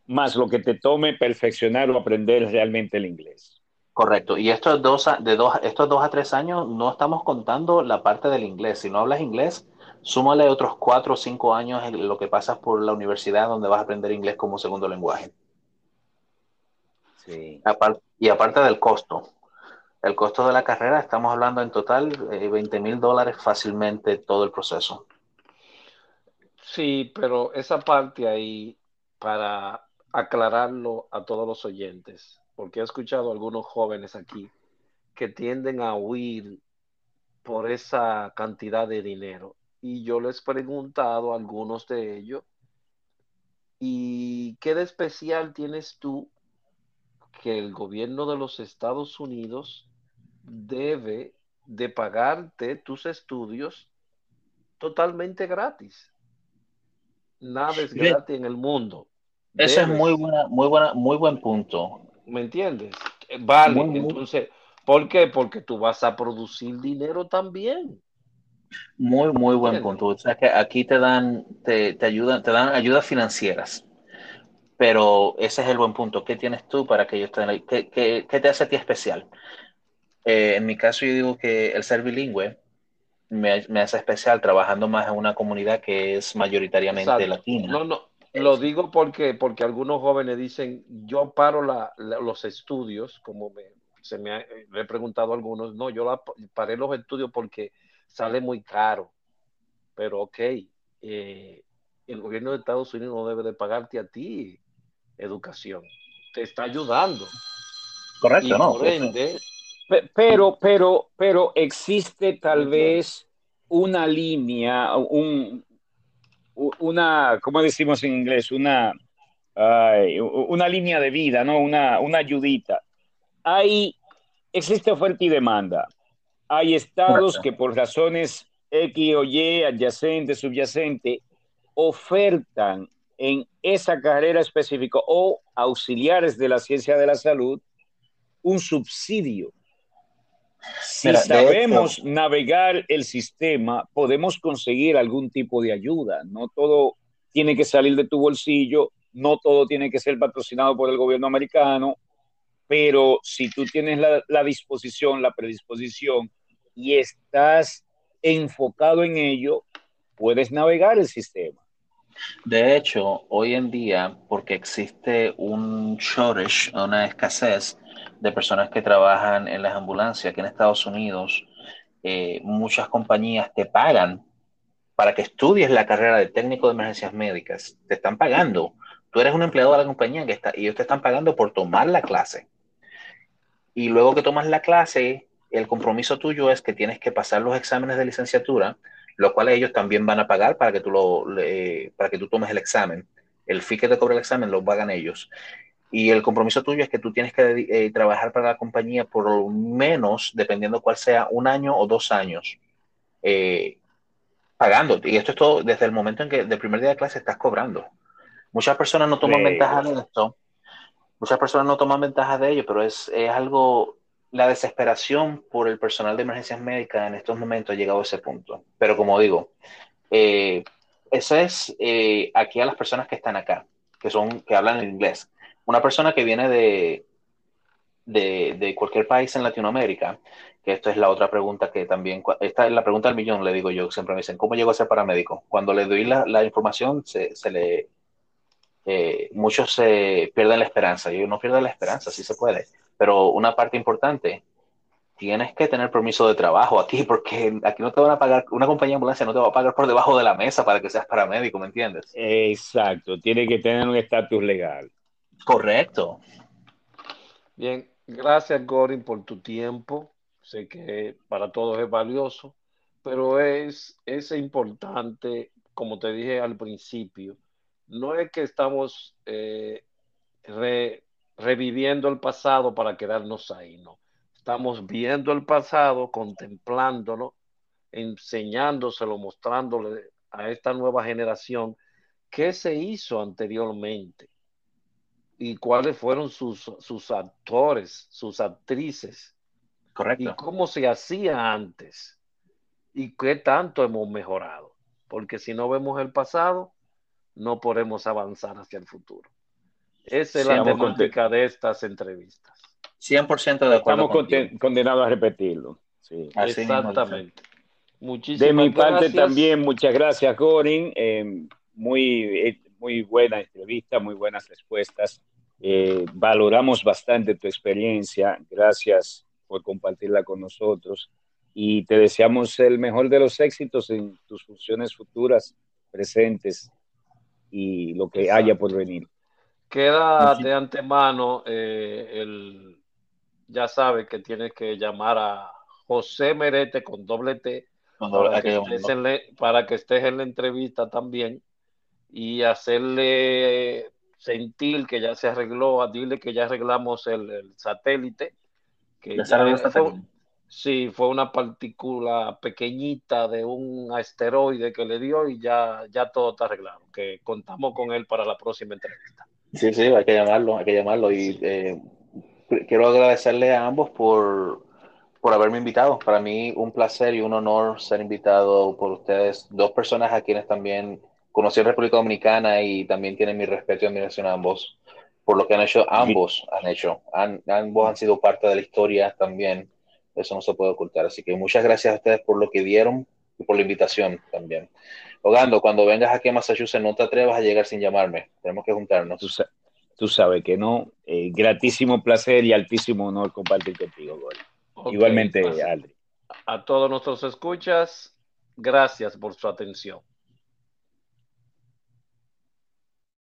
Más lo que te tome perfeccionar o aprender realmente el inglés. Correcto. Y estos dos, de dos, estos dos a tres años no estamos contando la parte del inglés. Si no hablas inglés, súmale otros cuatro o cinco años en lo que pasas por la universidad donde vas a aprender inglés como segundo lenguaje. Sí. y aparte del costo. El costo de la carrera, estamos hablando en total de 20 mil dólares fácilmente todo el proceso. Sí, pero esa parte ahí, para aclararlo a todos los oyentes, porque he escuchado a algunos jóvenes aquí que tienden a huir por esa cantidad de dinero. Y yo les he preguntado a algunos de ellos, ¿y qué de especial tienes tú que el gobierno de los Estados Unidos debe de pagarte tus estudios totalmente gratis? Nada es gratis en el mundo. Ese es muy buena, muy buena, muy buen punto. ¿Me entiendes? Vale, entonces, ¿por qué? Porque tú vas a producir dinero también. Muy, muy buen punto. O sea que aquí te dan, te, te ayudan, te dan ayudas financieras. Pero ese es el buen punto. ¿Qué tienes tú para que ellos tengan? ¿Qué, qué, qué te hace a ti especial? Eh, en mi caso, yo digo que el ser bilingüe me, me, hace especial trabajando más en una comunidad que es mayoritariamente latina. No, no, lo digo porque, porque algunos jóvenes dicen, yo paro la, la, los estudios, como me, se me ha, he preguntado a algunos, no, yo la, paré los estudios porque sale muy caro. Pero ok, eh, el gobierno de Estados Unidos no debe de pagarte a ti educación. Te está ayudando. Correcto, y ¿no? Ende, pero, pero, pero existe tal vez una línea, un, una, ¿cómo decimos en inglés? Una, ay, una línea de vida, ¿no? Una, una ayudita. Hay, existe oferta y demanda. Hay estados que por razones X o Y, adyacente, subyacente, ofertan en esa carrera específica o auxiliares de la ciencia de la salud un subsidio si Mira, sabemos navegar el sistema, podemos conseguir algún tipo de ayuda. No todo tiene que salir de tu bolsillo, no todo tiene que ser patrocinado por el gobierno americano, pero si tú tienes la, la disposición, la predisposición y estás enfocado en ello, puedes navegar el sistema. De hecho, hoy en día, porque existe un shortage, una escasez de personas que trabajan en las ambulancias aquí en Estados Unidos, eh, muchas compañías te pagan para que estudies la carrera de técnico de emergencias médicas. Te están pagando. Tú eres un empleado de la compañía que está, y ellos te están pagando por tomar la clase. Y luego que tomas la clase, el compromiso tuyo es que tienes que pasar los exámenes de licenciatura lo cual ellos también van a pagar para que tú, lo, le, para que tú tomes el examen. El fee que te cobra el examen lo pagan ellos. Y el compromiso tuyo es que tú tienes que eh, trabajar para la compañía por lo menos, dependiendo cuál sea, un año o dos años, eh, pagando. Y esto es todo desde el momento en que del primer día de clase estás cobrando. Muchas personas no toman sí. ventaja de esto. Muchas personas no toman ventaja de ello, pero es, es algo la desesperación por el personal de emergencias médicas en estos momentos ha llegado a ese punto. Pero como digo, eh, eso es eh, aquí a las personas que están acá, que son, que hablan inglés. Una persona que viene de, de, de, cualquier país en Latinoamérica, que esto es la otra pregunta que también, esta es la pregunta del millón, le digo yo, siempre me dicen, ¿cómo llego a ser paramédico? Cuando le doy la, la información, se, se le, eh, muchos se pierden la esperanza. Yo no pierdo la esperanza, sí se puede pero una parte importante, tienes que tener permiso de trabajo aquí, porque aquí no te van a pagar, una compañía de ambulancia no te va a pagar por debajo de la mesa para que seas paramédico, ¿me entiendes? Exacto, tiene que tener un estatus legal. Correcto. Bien, gracias Gorin por tu tiempo. Sé que para todos es valioso, pero es, es importante, como te dije al principio, no es que estamos eh, re, reviviendo el pasado para quedarnos ahí, no. Estamos viendo el pasado, contemplándolo, enseñándoselo, mostrándole a esta nueva generación qué se hizo anteriormente y cuáles fueron sus, sus actores, sus actrices. Correcto. Y cómo se hacía antes y qué tanto hemos mejorado. Porque si no vemos el pasado, no podemos avanzar hacia el futuro. Esa es la temática de estas entrevistas. 100% de acuerdo. Estamos condenados a repetirlo. Sí. Así Exactamente. Muchísimas de mi parte gracias. también, muchas gracias, Gorin. Eh, muy, eh, muy buena entrevista, muy buenas respuestas. Eh, valoramos bastante tu experiencia. Gracias por compartirla con nosotros. Y te deseamos el mejor de los éxitos en tus funciones futuras presentes y lo que haya por venir. Queda de antemano eh, el, ya sabe que tienes que llamar a José Merete con doble T para, que para que estés en la entrevista también y hacerle sentir que ya se arregló, a dile que ya arreglamos el, satélite. Que ya fue, sí, fue una partícula pequeñita de un asteroide que le dio y ya, ya todo está arreglado, que contamos con él para la próxima entrevista. Sí, sí, hay que llamarlo, hay que llamarlo. Y eh, quiero agradecerle a ambos por, por haberme invitado. Para mí un placer y un honor ser invitado por ustedes, dos personas a quienes también conocí en República Dominicana y también tienen mi respeto y admiración a ambos por lo que han hecho, ambos han hecho, ambos han sido parte de la historia también, eso no se puede ocultar, así que muchas gracias a ustedes por lo que dieron y por la invitación también. Ogando, cuando vengas aquí a Massachusetts no te atrevas a llegar sin llamarme, tenemos que juntarnos. Tú, sabes que no, eh, gratísimo placer y altísimo honor compartir contigo, Igualmente, pues, A todos nuestros escuchas, gracias por su atención.